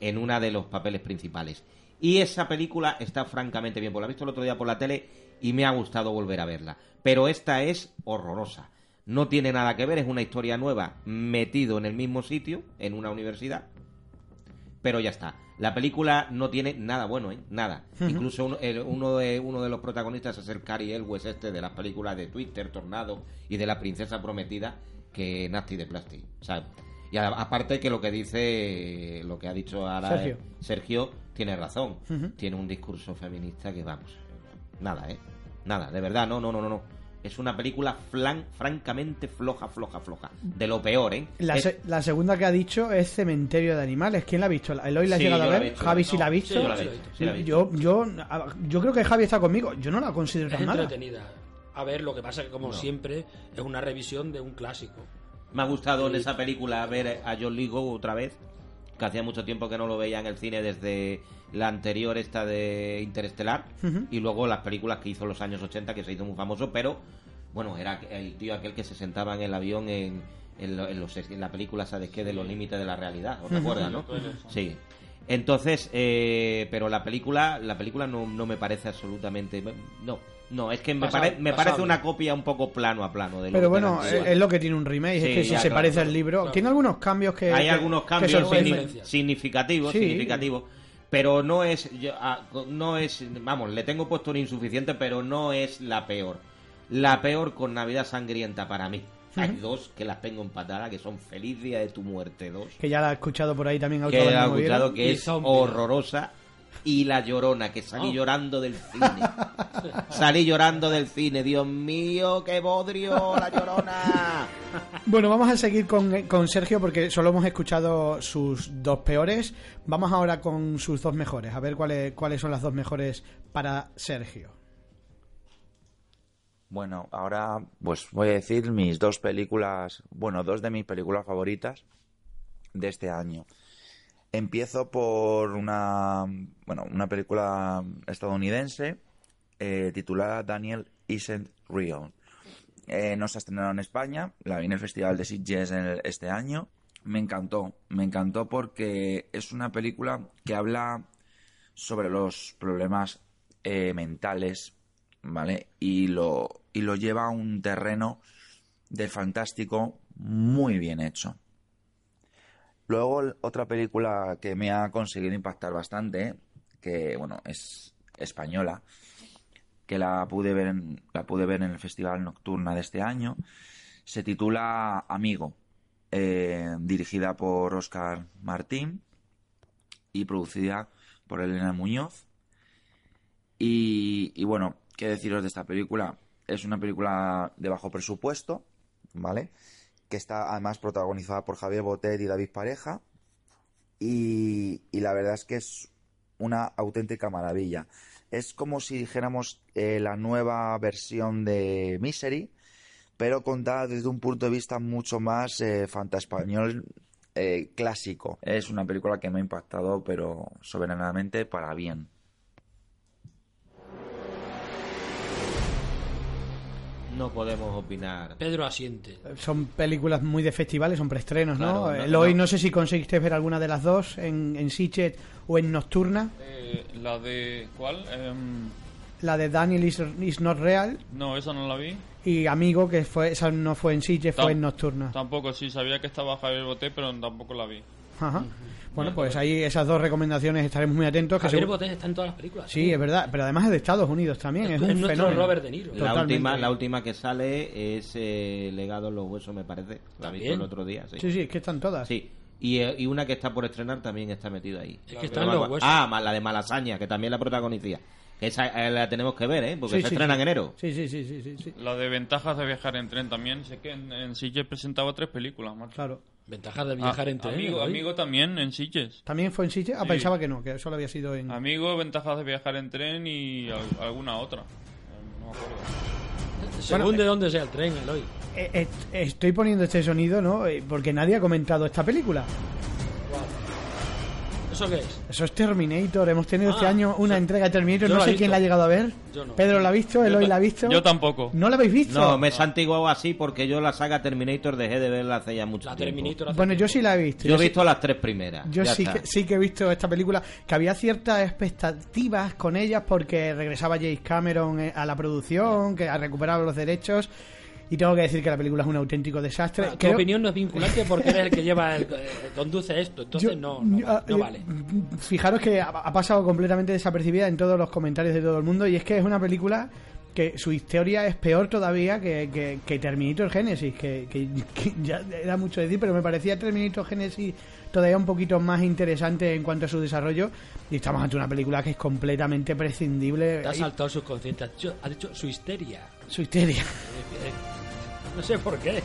en una de los papeles principales. Y esa película está francamente bien. Pues la he visto el otro día por la tele y me ha gustado volver a verla. Pero esta es horrorosa. No tiene nada que ver, es una historia nueva metido en el mismo sitio, en una universidad. Pero ya está. La película no tiene nada bueno, ¿eh? Nada. Incluso uno, el- uno de, uno de los protagonistas es el Cary Elwes este de las películas de Twitter, Tornado y de la princesa prometida, que Nasty de Plastic. Sea, y a- aparte que lo que dice, lo que ha dicho ahora Sergio. Sergio tiene razón. Tiene un discurso feminista que vamos. Nada, ¿eh? Nada, de verdad, no, no, no, no. no. Es una película flan, francamente floja, floja, floja. De lo peor, ¿eh? La, Es- se- la segunda que ha dicho es Cementerio de Animales. ¿Quién la ha visto? ¿Eloy la ha Sí, llegado a ver? visto. ¿Javi sí la ha visto? sí, yo la he visto, sí la he visto. Yo, yo, creo que Javi está conmigo. Yo no la considero Es tan mala. entretenida. A ver, lo que pasa que como No. siempre es una revisión de un clásico. Me ha gustado en esa película ver a John Lithgow otra vez, que hacía mucho tiempo que no lo veía en el cine desde la anterior esta de Interestelar y luego las películas que hizo en los años 80 que se hizo muy famoso, pero bueno, era el tío aquel que se sentaba en el avión en, en, lo- en los, en la película, ¿sabes qué? De los límites de la realidad, ¿os recuerdas, no? Sí. Entonces, eh, pero la película, la película no, no me parece absolutamente, no, no, es que me, pare- me parece una copia un poco plano a plano de lo Pero de bueno, la es, lo que tiene un remake. Sí, es que si ya, se claro, parece claro, al libro. claro. Tiene algunos cambios que. Hay que- algunos cambios signi- significativos, Sí. significativos, pero no es, yo, ah, no es, vamos, le tengo puesto un insuficiente, pero no es la peor. La peor con Navidad Sangrienta para mí. Hay dos que las tengo empatadas, que son Feliz Día de tu Muerte 2, Que ya la he escuchado por ahí también. que otro he escuchado que Y es Zombie. horrorosa, y La Llorona, que salí Oh. llorando del cine. salí llorando del cine, Dios mío, qué bodrio, La Llorona. Bueno, vamos a seguir con, con Sergio porque solo hemos escuchado sus dos peores. Vamos ahora con sus dos mejores. A ver cuáles, cuáles son las dos mejores para Sergio. Bueno, ahora pues voy a decir mis dos películas, bueno, dos de mis películas favoritas de este año. Empiezo por una, bueno, una película estadounidense eh, titulada Daniel Isn't Real. Eh, no se ha estrenado en España, la vi en el Festival de Sitges este año. Me encantó, me encantó porque es una película que habla sobre los problemas eh, mentales, ¿vale? Y lo, y lo lleva a un terreno de fantástico muy bien hecho. Luego, otra película que me ha conseguido impactar bastante, que bueno, es española, que la pude ver en, la pude ver en el Festival Nocturna de este año. Se titula Amigo, eh, dirigida por Oscar Martín y producida por Elena Muñoz. Y, y bueno, qué deciros de esta película. Es una película de bajo presupuesto, ¿vale? Que está además protagonizada por Javier Botet y David Pareja. Y, la verdad es que es una auténtica maravilla. Es como si dijéramos eh, la nueva versión de Misery, pero contada desde un punto de vista mucho más eh, fantaespañol eh, clásico. Es una película que me ha impactado, pero soberanamente para bien. No podemos opinar. Pedro asiente. Son películas muy de festivales, son preestrenos, ¿no? Claro, no, Eloy, no. no sé si conseguiste ver alguna de las dos en, en o en Nocturna. Eh, la de... ¿Cuál? Em, La de Daniel is, is Not Real no, esa no la vi. y Amigo, que fue esa no fue en Sitges, fue en Nocturna. Tampoco, sí, sabía que estaba Javier Boté, pero tampoco la vi. Ajá. Bueno, pues ahí esas dos recomendaciones estaremos muy atentos. que Javier seguro- Botet está en todas las películas. Sí, es verdad, pero además es de Estados Unidos también. Es, Es un nuestro fenómeno. Robert De Niro. La Totalmente. última, la última que sale es eh, Legado en los Huesos, me parece. La vi También. el otro día, sí. Sí, sí, es que están todas. Sí. Y, eh, y una que está por estrenar también está metida ahí. Es que está en los huesos. Ah, la de Malasaña, que también la protagonicía. Que esa eh, la tenemos que ver, ¿eh? Porque Sí, se sí, estrena sí. en enero. Sí, sí, sí, sí, sí. La de ventajas de viajar en tren también. Sé que en, en Sitges presentaba tres películas, macho. Claro. Ventajas de viajar Ah, en tren. Amigo, ¿no? amigo también en Sitges. ¿También fue en Sitges? Ah, Sí. pensaba que no, que solo había sido en... Amigo, ventajas de viajar en tren y al- alguna otra. Eh, No me acuerdo. Según Bueno, de dónde sea el tren, Eloy. Eh, eh, estoy poniendo este sonido, ¿no? Eh, Porque nadie ha comentado esta película. ¿Eso qué es? Eso es Terminator. Hemos tenido Ah, este año una entrega de Terminator. yo No sé quién la ha llegado a ver. Yo no. Pedro la ha visto, Eloy la ha visto. Yo tampoco. ¿No la habéis visto? No, me he santiguado así porque yo la saga Terminator dejé de verla hace ya mucho La tiempo. Terminator. hace Bueno, yo sí la he visto. Yo he sí- visto las tres primeras. Yo sí que, sí que he visto esta película, que había ciertas expectativas con ellas porque regresaba James Cameron eh, a la producción, que ha recuperado los derechos. Y tengo que decir que la película es un auténtico desastre. Bueno, tu Creo- opinión no es vinculante porque eres el que lleva el, eh, conduce esto. Entonces Yo- no, no, ah, no eh, vale. Fijaros que ha, ha pasado completamente desapercibida en todos los comentarios de todo el mundo y es que es una película que su historia es peor todavía que, que, que Terminator Genesis, que, que- ya era mucho decir, pero me parecía Terminator Genesis todavía un poquito más interesante en cuanto a su desarrollo y estamos ante una película que es completamente prescindible. Te ha Y- saltado subconsciente. Ha dicho, ha dicho su histeria. Su histeria. No sé por qué.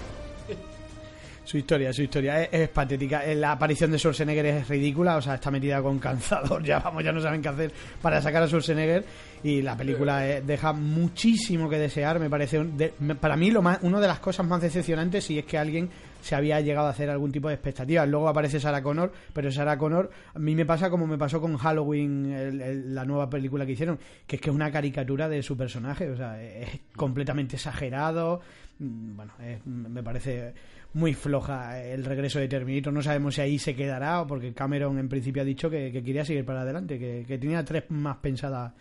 Su historia, su historia es, patética. Eh, La aparición de Schwarzenegger es ridícula, o sea, está metida con calzador, ya vamos, ya no saben qué hacer para sacar a Schwarzenegger y la película eh, deja muchísimo que desear, me parece un- de- para mí lo más, una de las cosas más decepcionantes si es que alguien se había llegado a hacer algún tipo de expectativas. Luego aparece Sarah Connor, pero Sarah Connor a mí me pasa como me pasó con Halloween, el- la nueva película que hicieron, que es que es una caricatura de su personaje, o sea, es completamente exagerado. Mm, Bueno, es- me parece muy floja el regreso de Terminator. No sabemos si ahí se quedará o porque Cameron en principio ha dicho que, que quería seguir para adelante, que tenía tres más pensadas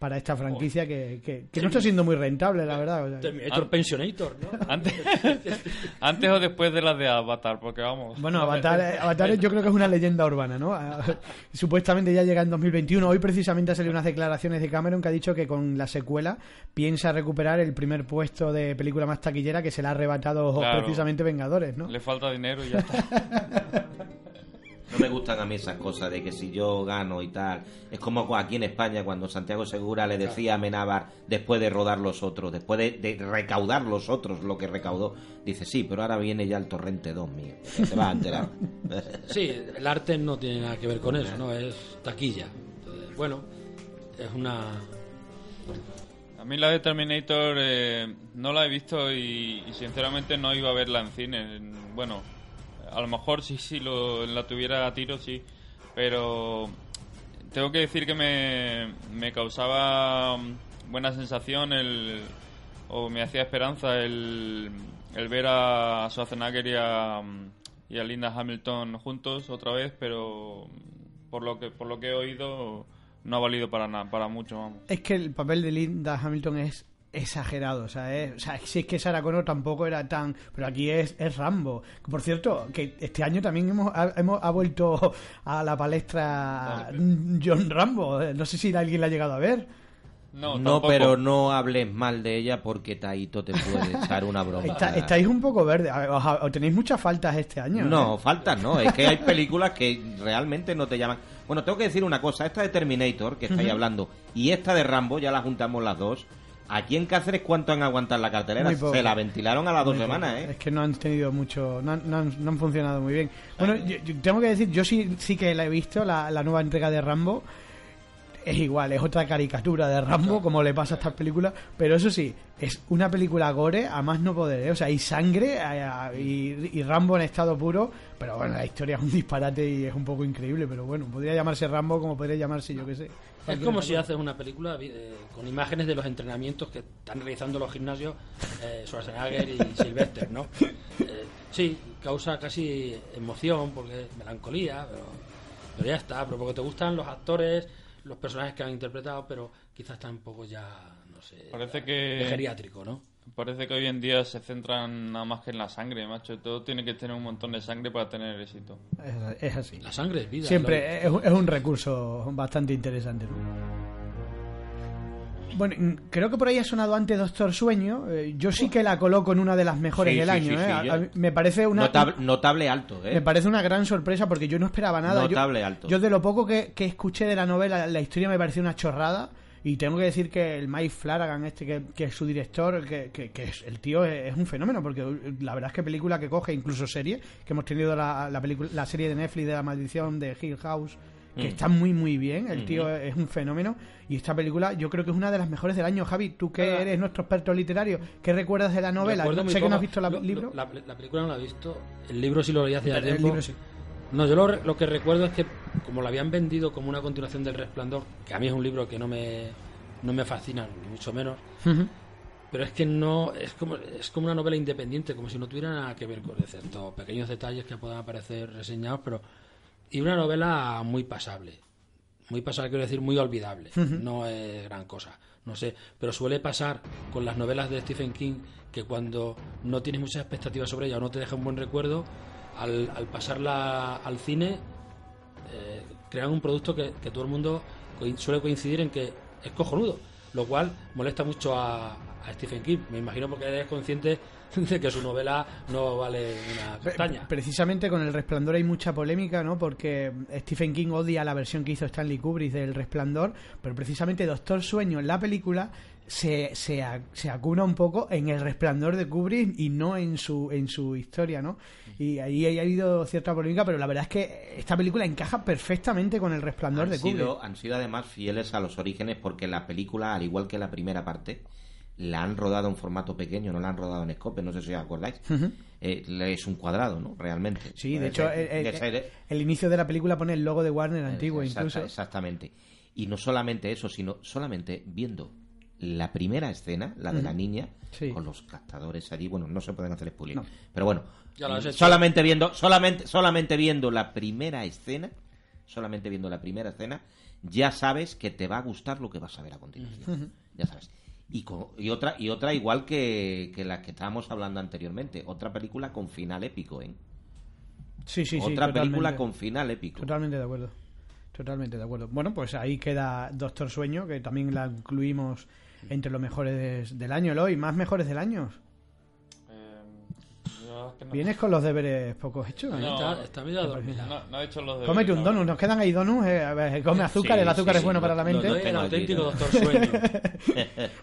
para esta franquicia que, que- que no está siendo muy rentable, la verdad. o sea, Terminator. Pensionator, ¿no? Antes, antes o después de las de Avatar, porque vamos. Bueno, Avatar, eh, Avatar yo creo que es una leyenda urbana, ¿no? Ah, Supuestamente ya llega en 2021. Hoy precisamente ha salido unas declaraciones de Cameron que ha dicho que con la secuela piensa recuperar el primer puesto de película más taquillera que se le ha arrebatado Claro. precisamente Vengadores, ¿no? Le falta dinero y ya está. No me gustan a mí esas cosas de que si yo gano y tal. Es como aquí en España cuando Santiago Segura le decía a Menábar después de rodar los otros, después de, de recaudar los otros lo que recaudó. Dice, sí, pero ahora viene ya el Torrente 2 mío. Te vas a enterar. Sí, el arte no tiene nada que ver con eso, ¿no? Es taquilla. Entonces, bueno, es una... A mí la de Terminator eh, no la he visto y, y sinceramente no iba a verla en cine. Bueno, a lo mejor sí, sí, lo, la tuviera a tiro, sí. Pero tengo que decir que me, me causaba mm, buena sensación el, o me hacía esperanza el, el ver a Schwarzenegger y a, y a Linda Hamilton juntos otra vez, pero por lo que, por lo que he oído no ha valido para nada, para mucho, vamos. Es que el papel de Linda Hamilton es exagerado. O sea, es- o sea, si es que Sarah Connor tampoco era tan. Pero aquí es, es Rambo. Por cierto, que este año también hemos, ha, hemos- ha vuelto a la palestra John Rambo. No sé si alguien la ha llegado a ver. No, No, pero no hables mal de ella porque Taito te puede echar una broma. Está- estáis un poco verdes. Os, os tenéis muchas faltas este año. No, ¿eh? faltan, no. Es que hay películas que realmente no te llaman. Bueno, tengo que decir una cosa. Esta de Terminator, que estáis hablando, y esta de Rambo, ya la juntamos las dos. Aquí en Cáceres, ¿cuánto han aguantado la cartelera? Se la ventilaron a las dos Muy semanas, poco. ¿eh? Es que no han tenido mucho, no han, no han- no han funcionado muy bien. Bueno, yo, yo tengo que decir, yo sí, sí que la he visto, la, la nueva entrega de Rambo. Es igual, es otra caricatura de Rambo, como le pasa a estas películas, pero eso sí, es una película gore a más no poder, ¿eh? o sea, hay sangre y, y Rambo en estado puro, pero bueno, la historia es un disparate y es un poco increíble, pero bueno, podría llamarse Rambo como podría llamarse, yo qué sé. Es como si haces una película eh, con imágenes de los entrenamientos que están realizando los gimnasios eh, Schwarzenegger y Sylvester, ¿no? Eh, sí, causa casi emoción, porque melancolía, pero, pero ya está, pero porque te gustan los actores, los personajes que han interpretado, pero quizás está un poco ya, no sé, Parece de que. geriátrico, ¿no? Parece que hoy en día se centran nada más que en la sangre, macho. Todo tiene que tener un montón de sangre para tener éxito. Es, es así. La sangre es vida. Siempre es, un- es un recurso bastante interesante. Bueno, mm, creo que por ahí ha sonado antes Doctor Sueño. Eh, yo sí que la coloco en una de las mejores Sí, del sí, año. sí, ¿eh? yo- me parece una Notable, notable alto, ¿eh? me parece una gran sorpresa porque yo no esperaba nada. Yo- Notable alto. Yo, de lo poco que, que escuché de la novela, la historia me pareció una chorrada. Y tengo que decir que el Mike Flanagan, este que, que es su director, que, que- que es, el tío es, es un fenómeno, porque la verdad es que película que coge, incluso serie, que hemos tenido la, la, película, la serie de Netflix de la maldición de Hill House, que Mm. está muy muy bien, el Ujú. tío es un fenómeno, y esta película yo creo que es una de las mejores del año. Javi, tú que Ah. eres nuestro experto literario, ¿qué recuerdas de la novela? Sé que no has visto el libro. La, la película no la he visto. El libro sí lo leí hace ya El tiempo. libro sí. No, yo lo, lo que recuerdo es que como lo habían vendido como una continuación del Resplandor, que a mí es un libro que no me, no me fascina, ni mucho menos, pero es que no es como es como una novela independiente, como si no tuviera nada que ver con excepto pequeños detalles que puedan aparecer reseñados, pero y una novela muy pasable. Muy pasable, quiero decir, muy olvidable. Ujú. No es gran cosa. No sé, pero suele pasar con las novelas de Stephen King que cuando no tienes muchas expectativas sobre ella o no te deja un buen recuerdo, al, al pasarla al cine, eh, crean un producto que, que todo el mundo suele coincidir en que es cojonudo, lo cual molesta mucho a, a Stephen King. Me imagino porque eres consciente de que su novela no vale una castaña. Precisamente con El Resplandor hay mucha polémica, ¿no? Porque Stephen King odia la versión que hizo Stanley Kubrick del Resplandor, pero precisamente Doctor Sueño en la película se, se, se acuna un poco en El Resplandor de Kubrick y no en su, en su historia, ¿no? Y ahí ha habido cierta polémica, pero la verdad es que esta película encaja perfectamente con El Resplandor han de Kubrick. sido, han sido además fieles a los orígenes porque la película, al igual que la primera parte, la han rodado en formato pequeño, no la han rodado en scope, no sé si os acordáis. Eh, es un cuadrado, ¿no? Realmente. Sí, de Eh, hecho, de- el, inicio de la película pone el logo de Warner antiguo, Exacta- incluso. Exactamente. Y no solamente eso, sino solamente viendo la primera escena, la de la niña, Sí. con los captadores allí, bueno, no se pueden hacer spoilers, No. pero bueno, solamente viendo, solamente, solamente viendo la primera escena, solamente viendo la primera escena, ya sabes que te va a gustar lo que vas a ver a continuación. Ya sabes. Y, con- y otra y otra igual que, que la que estábamos hablando anteriormente, otra película con final épico, ¿eh? Sí, sí, sí. otra película totalmente. con final épico. Totalmente de acuerdo. Totalmente de acuerdo. Bueno, pues ahí queda Doctor Sueño, que también la incluimos entre los mejores del año, Eloy. ¿Más mejores del año? Yo es que no- Vienes con los deberes pocos hechos. ¿eh? No, Está, está medio no, no he hecho los deberes. Cómete un donut, nos quedan ahí donuts. eh, a ver, come azúcar, Sí, el azúcar sí, es bueno para la mente. el auténtico Doctor Sueño.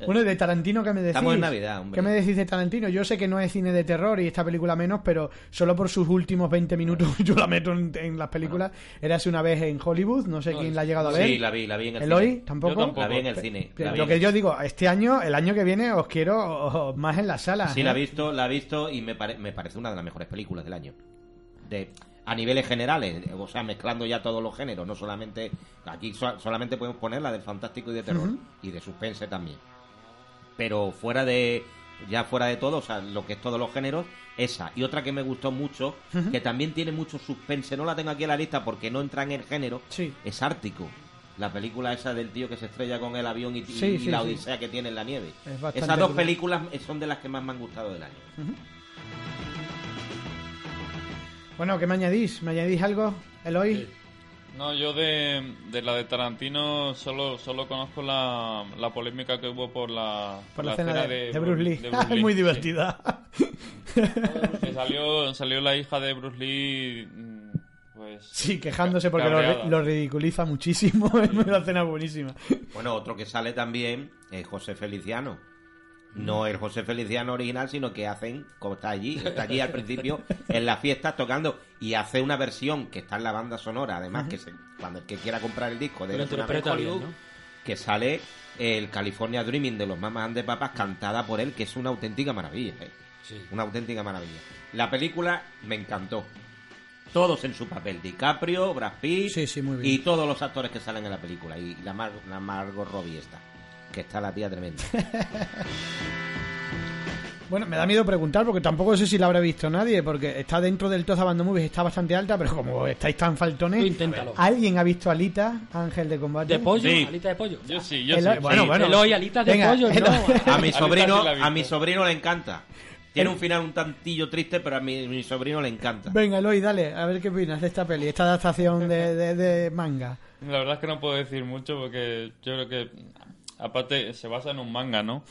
Bueno, de Tarantino, ¿qué me decís? Estamos en Navidad, hombre. ¿Qué me decís de Tarantino? Yo sé que no es cine de terror y esta película menos, pero solo por sus últimos 20 minutos yo la meto en, en las películas. Érase una vez en Hollywood, no sé No, quién la ha llegado a ver. Sí, la vi, la vi en el ¿Eloy? cine. ¿Tampoco? Yo tampoco. La vi en el cine. La lo que yo digo, este año, el año que viene, os quiero más en la sala. Sí, ¿eh? la he visto, la he visto y me, pare- me parece una de las mejores películas del año. De, a niveles generales, o sea, mezclando ya todos los géneros, no solamente. Aquí so- solamente podemos poner la del fantástico y de terror, y de suspense también. Pero fuera de. Ya fuera de todo, o sea, lo que es todos los géneros, esa. Y otra que me gustó mucho, que también tiene mucho suspense, no la tengo aquí en la lista porque no entra en el género, Sí. es Ártico. La película esa del tío que se estrella con el avión y, y- Sí, y sí, la odisea que tiene en la nieve. Es Esas dos películas son de las que más me han gustado del año. Bueno, ¿qué me añadís? ¿Me añadís algo, Eloy? No, yo de, de la de Tarantino solo, solo conozco la, la polémica que hubo por la, Por la escena de, de Bruce Lee. de Bruce es Lee, muy sí. divertida. Que salió, salió la hija de Bruce Lee, mm, pues... Sí, quejándose porque lo, lo ridiculiza muchísimo. Es una escena buenísima. Bueno, otro que sale también es José Feliciano. No el José Feliciano original, sino que hacen, como está allí, está allí al principio en las fiestas tocando y hace una versión que está en la banda sonora, además que se, cuando el que quiera comprar el disco de Hollywood, ¿no? que sale el California Dreaming de los Mamas and the Papas cantada por él, que es una auténtica maravilla, ¿eh? Sí. Una auténtica maravilla. La película me encantó. Todos en su papel, DiCaprio, Brad Pitt Sí, sí, muy bien. y todos los actores que salen en la película. Y la, Mar la Margot Robbie esta, que está la tía tremenda. Bueno, me da miedo preguntar porque tampoco sé si la habrá visto nadie, porque está dentro del Toza Bando Movies, está bastante alta, pero como estáis tan faltones, inténtalo. ¿alguien ha visto Alita, Ángel de Combate? ¿De pollo? Sí. ¿Alita de pollo? Yo sí, yo sí. bueno, sí. bueno. Eloy, alitas de Venga, pollo, Eloy. no. A mi Alita sobrino, a mi sobrino le encanta. Tiene un final un tantillo triste, pero a mi, mi sobrino le encanta. Venga, Eloy, dale, a ver qué opinas de esta peli, esta adaptación de, de- de manga. La verdad es que no puedo decir mucho porque yo creo que, aparte, se basa en un manga, ¿no?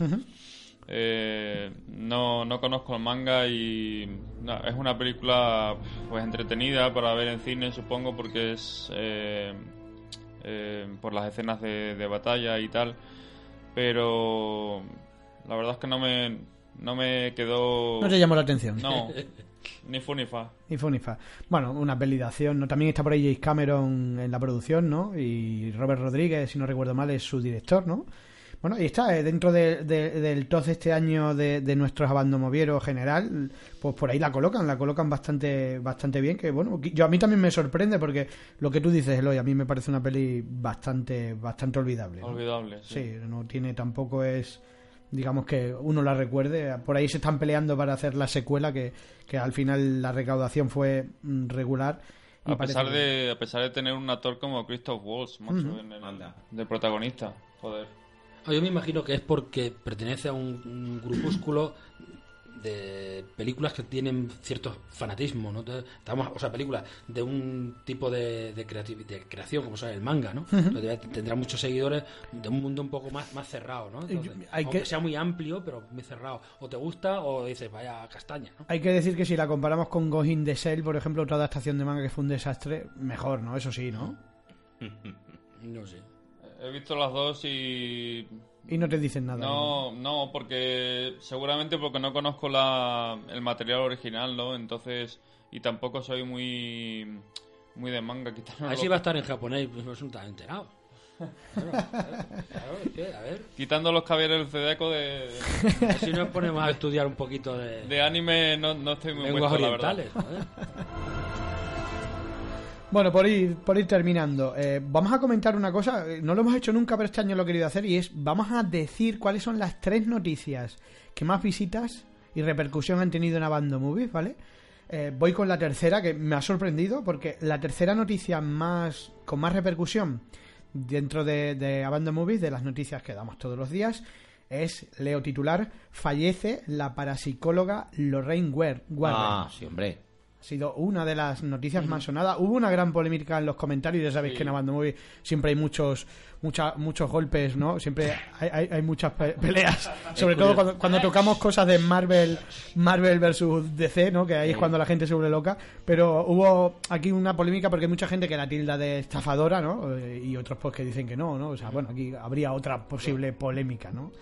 Eh, no, no conozco el manga y no, es una película pues entretenida para ver en cine, supongo, porque es eh, eh, por las escenas de, de batalla y tal. Pero la verdad es que no me, no me quedó... No te llamó la atención. No, ni fu ni fa. Y Funifa. Bueno, una peli de acción, ¿no? También está por ahí James Cameron en la producción, ¿no? Y Robert Rodríguez, si no recuerdo mal, es su director, ¿no? Bueno, y está eh, dentro de- de- del top de este año de, de nuestros abandomovieros general, pues por ahí la colocan, la colocan bastante bastante bien, que bueno, yo a mí también me sorprende porque lo que tú dices, Eloy, a mí me parece una peli bastante bastante olvidable. ¿no? Olvidable. Sí. Sí, no tiene tampoco es digamos que uno la recuerde. Por ahí se están peleando para hacer la secuela que, que al final la recaudación fue mm, regular. y A pesar, de, a pesar de tener un actor como Christoph Waltz, macho, en el- Anda. de protagonista. Joder. Ah, Yo me imagino que es porque pertenece a un, un grupúsculo de películas que tienen cierto fanatismo, ¿no? Estamos, o sea, películas de un tipo de, de, de creación, como sea el manga, ¿no? Entonces, debe- tendrá muchos seguidores de un mundo un poco más, más cerrado, ¿no? Entonces, Hay aunque que- sea muy amplio, pero muy cerrado. O te gusta o dices, vaya castaña, ¿no? Hay que decir que si la comparamos con Ghost in the Shell, por ejemplo, otra adaptación de manga que fue un desastre, mejor, ¿no? Eso sí, ¿no? No sé. He visto las dos y... Y no te dicen nada. No, no, porque seguramente porque no conozco la, el material original, ¿no? Entonces, y tampoco soy muy muy de manga. Quitando, Ahí sí los, va a estar en japonés, pues no es un tan enterado. Claro, claro, es que, a ver, quitando los caballeros del Zedeco de, si nos ponemos a estudiar un poquito de, de anime no, no estoy muy lenguas puesto, la verdad. orientales. Bueno, por ir, por ir terminando, eh, vamos a comentar una cosa, eh, no lo hemos hecho nunca, pero este año lo he querido hacer, y es, vamos a decir cuáles son las tres noticias que más visitas y repercusión han tenido en Abando Movies, ¿vale? Eh, voy con la tercera, que me ha sorprendido, porque la tercera noticia más con más repercusión dentro de, de Abando Movies, de las noticias que damos todos los días, es, leo titular, fallece la parapsicóloga Lorraine Warren. Ah, sí, hombre. Ha sido una de las noticias más sonadas. Hubo una gran polémica en los comentarios. Ya sabéis Sí. que en Abando Movie siempre hay muchos mucha- muchos golpes, ¿no? Siempre hay, hay- hay muchas pe- peleas. Sobre todo cuando, cuando tocamos cosas de Marvel Marvel versus DC, ¿no? Que ahí es cuando la gente se vuelve loca. Pero hubo aquí una polémica porque hay mucha gente que la tilda de estafadora, ¿no? Y otros pues que dicen que no, ¿no? O sea, bueno, aquí habría otra posible polémica, ¿no?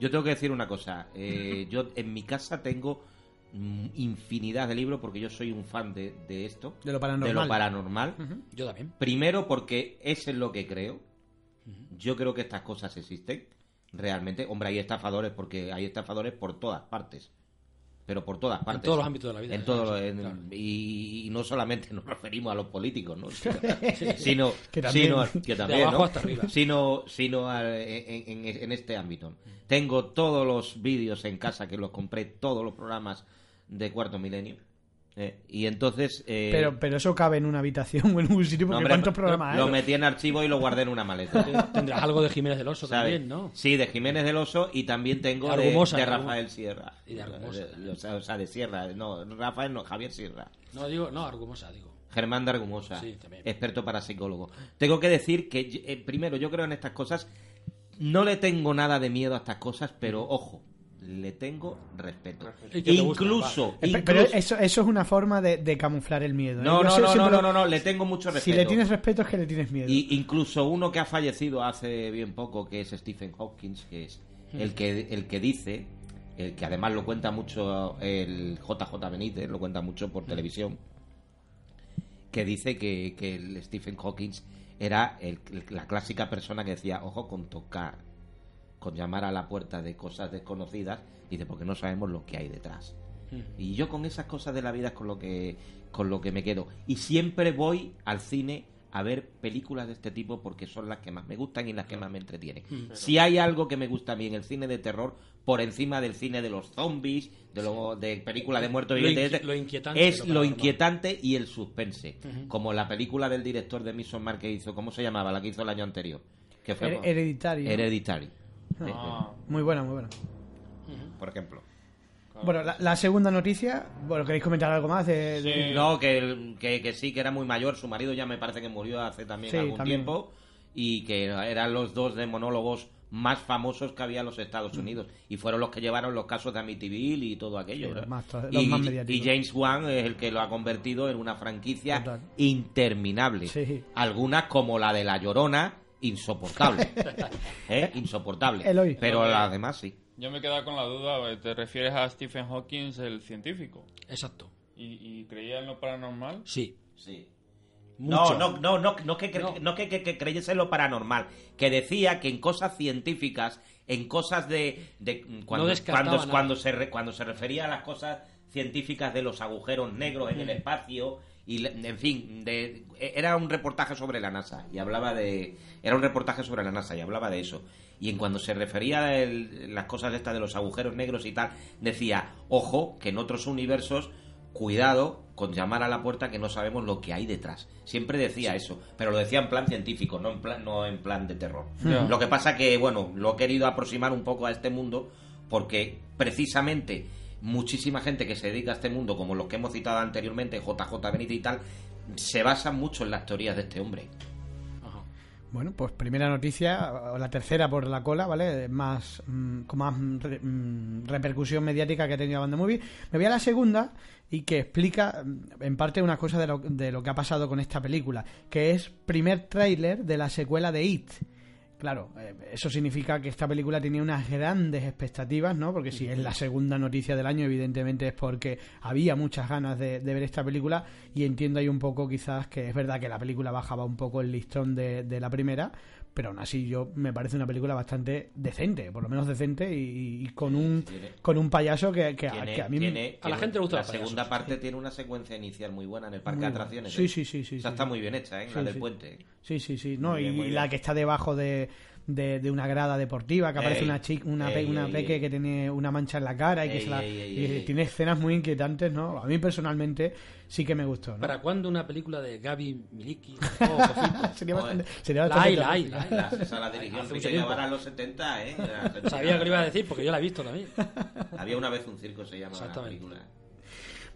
Yo tengo que decir una cosa. eh, yo en mi casa tengo infinidad de libros porque yo soy un fan de, de esto. De lo paranormal. De lo paranormal. Yo también. Primero porque es en lo que creo. Yo creo que estas cosas existen. Realmente. Hombre, hay estafadores porque hay estafadores por todas partes. Pero por todas partes. todos los ámbitos de la vida, En todo, sí, en- claro. y, y no solamente nos referimos a los políticos, ¿no? Sino, sino, Que también. sino- que De también, abajo ¿no? hasta arriba. Sino, sino en, en- en este ámbito. Tengo todos los vídeos en casa que los compré, todos los programas de Cuarto Milenio. Eh, y entonces... eh, Pero, pero eso cabe en una habitación o en un sitio, no, porque hombre, ¿cuántos lo- programas Lo hay? metí en archivo y lo guardé en una maleta. Tendrás algo de Jiménez del Oso ¿sabes? también, ¿no? Sí, de Jiménez del Oso y también tengo De de, Argumosa, de de Argu- Rafael Sierra. Y de Argumosa. O sea, o sea, de Sierra. No, Rafael no, Javier Sierra. No, digo, no, Argumosa, digo. Germán de Argumosa, Sí, también. experto parapsicólogo. Tengo que decir que, eh, primero, yo creo en estas cosas, no le tengo nada de miedo a estas cosas, pero ojo, le tengo respeto. Y que te gusta, Incluso, Eh, incluso- Pero eso, eso es una forma de, de camuflar el miedo. ¿eh? no, no, sé- no, no, siempre no, no, no, le tengo mucho respeto. Si le tienes respeto es que le tienes miedo. Y incluso uno que ha fallecido hace bien poco, que es Stephen Hawking, que es Hmm. el que, el que dice, el que además lo cuenta mucho el JJ Benítez, lo cuenta mucho por televisión, que dice que, que el Stephen Hawking era el- la clásica persona que decía, ojo con tocar, con llamar a la puerta de cosas desconocidas, dice, porque no sabemos lo que hay detrás. Y yo con esas cosas de la vida es con lo que con lo que me quedo. Y siempre voy al cine a ver películas de este tipo porque son las que más me gustan y las que más me entretienen. Mm. Si hay algo que me gusta a mí en el cine de terror, por encima del cine de los zombies, de lo, de películas de muertos Lo vivientes, inqui- lo inquietante, es lo inquietante y el suspense. Como la película del director de Midsommar que hizo, ¿cómo se llamaba? La que hizo el año anterior. Que fue Her- Hereditary. Ah. Muy buena, muy buena. Por ejemplo. Bueno, la, la segunda noticia, bueno, ¿queréis comentar algo más de...? de- No, que, el- que, que sí, que era muy mayor. Su marido ya me parece que murió hace también Sí, algún también. tiempo. Y que eran los dos de monólogos más famosos que había en los Estados Unidos. Y fueron los que llevaron los casos de Amityville y todo aquello. Los más los y, más y. James Wan es el que lo ha convertido en una franquicia Total. interminable. Sí. Algunas como la de La Llorona, insoportable. ¿Eh? Insoportable. Eloy. Pero las demás sí. Yo me he quedado con la duda, eh, ¿te refieres a Stephen Hawking, el científico? Exacto. ¿Y, y creía en lo paranormal? Sí. Sí. Mucho. No, no, no, no, no que, cre- no. que, que- que creyese en lo paranormal, que decía que en cosas científicas, en cosas de, de- cuando, cuando, cuando se re- cuando se refería a las cosas científicas de los agujeros negros en el espacio y en fin, de, era un reportaje sobre la NASA y hablaba de era un reportaje sobre la NASA y hablaba de eso. Y en cuando se refería a el- las cosas estas de los agujeros negros y tal, decía, "Ojo, que en otros universos cuidado con llamar a la puerta que no sabemos lo que hay detrás. Siempre decía eso, pero lo decía en plan científico, no en plan, no en plan de terror. Lo que pasa que, bueno, lo he querido aproximar un poco a este mundo porque precisamente muchísima gente que se dedica a este mundo, como los que hemos citado anteriormente, JJ Benítez y tal, se basan mucho en las teorías de este hombre. Bueno, pues primera noticia, o la tercera por la cola, ¿vale? Más, mm, con más mm, re- mm, repercusión mediática que ha tenido Banda Movie. Me voy a la segunda y que explica en parte una cosa de lo, de lo que ha pasado con esta película, que es primer tráiler de la secuela de It. Claro, eh, eso significa que esta película tenía unas grandes expectativas, ¿no? Porque si es la segunda noticia del año, evidentemente es porque había muchas ganas de, de ver esta película y entiendo ahí un poco quizás que es verdad que la película bajaba un poco el listón de, de la primera, pero aún así yo me parece una película bastante decente, por lo menos decente y, y con un Tiene- con un payaso que, que, a- que a mí me- tiene- a la gente le gusta La payasos. segunda parte tiene una secuencia inicial muy buena en el parque Muy de atracciones. Sí, ¿eh? sí, sí, sí, Esa sí, está sí. muy bien hecha, ¿eh? Sí, la del sí. puente. Sí, sí, sí. No, Muy bien, y la que está debajo de, de, de una grada deportiva, que aparece Ey, una chica, una, pe- una ey, peque ey. que tiene una mancha en la cara y que se la- ey, ey, y ey, ey. tiene escenas muy inquietantes, ¿no? A mí personalmente sí que me gustó, ¿no? ¿Para cuándo una película de Gaby Miliki? Oh, sería bastante, sería La bastante hay, la hay, la hay. La- esa la dirigió Hace Enrique mucho tiempo. Guevara en los 70, ¿eh? Sabía que lo iba a decir porque yo la he visto también. Había una vez un circo, se llama la Exactamente. película.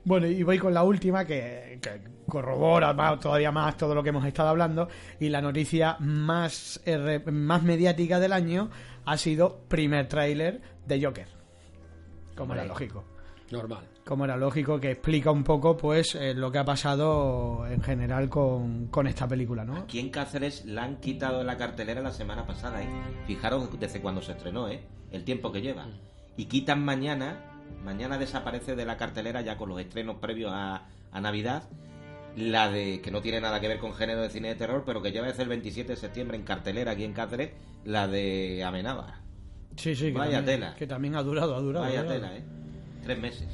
Bueno, y voy con la última que, que corrobora más- todavía más todo lo que hemos estado hablando. Y la noticia más, eh, re- más mediática del año ha sido primer tráiler de Joker. Como era lógico. Normal. Como era lógico, que explica un poco pues eh, lo que ha pasado en general con, con esta película, ¿no? Aquí en Cáceres la han quitado de la cartelera la semana pasada, ¿eh? Fijaros desde cuando se estrenó, ¿eh? El tiempo que lleva. Y quitan mañana, mañana desaparece de la cartelera ya con los estrenos previos a, a Navidad, la de, que no tiene nada que ver con género de cine de terror, pero que lleva desde el 27 de septiembre en cartelera aquí en Cáceres, la de Amenábar. Sí, sí, que, Vaya también, tela. que también ha durado, ha durado. Vaya tela, ¿eh? Tres meses.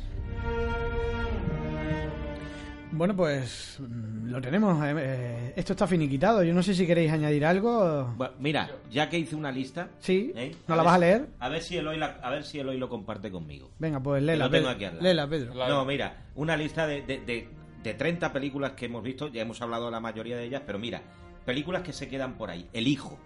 Bueno, pues mm, lo tenemos. eh, eh, esto está finiquitado. Yo no sé si queréis añadir algo. Bueno, mira, ya que hice una lista. Sí. ¿eh? ¿No la ver vas a leer? A ver si Eloy, la- a ver si Eloy lo comparte conmigo. Venga, pues léela, lo tengo Pedro. aquí al lado. Léela, Pedro. No, mira, una lista de, de, de, de 30 películas que hemos visto, ya hemos hablado de la mayoría de ellas, pero mira, películas que se quedan por ahí. El hijo,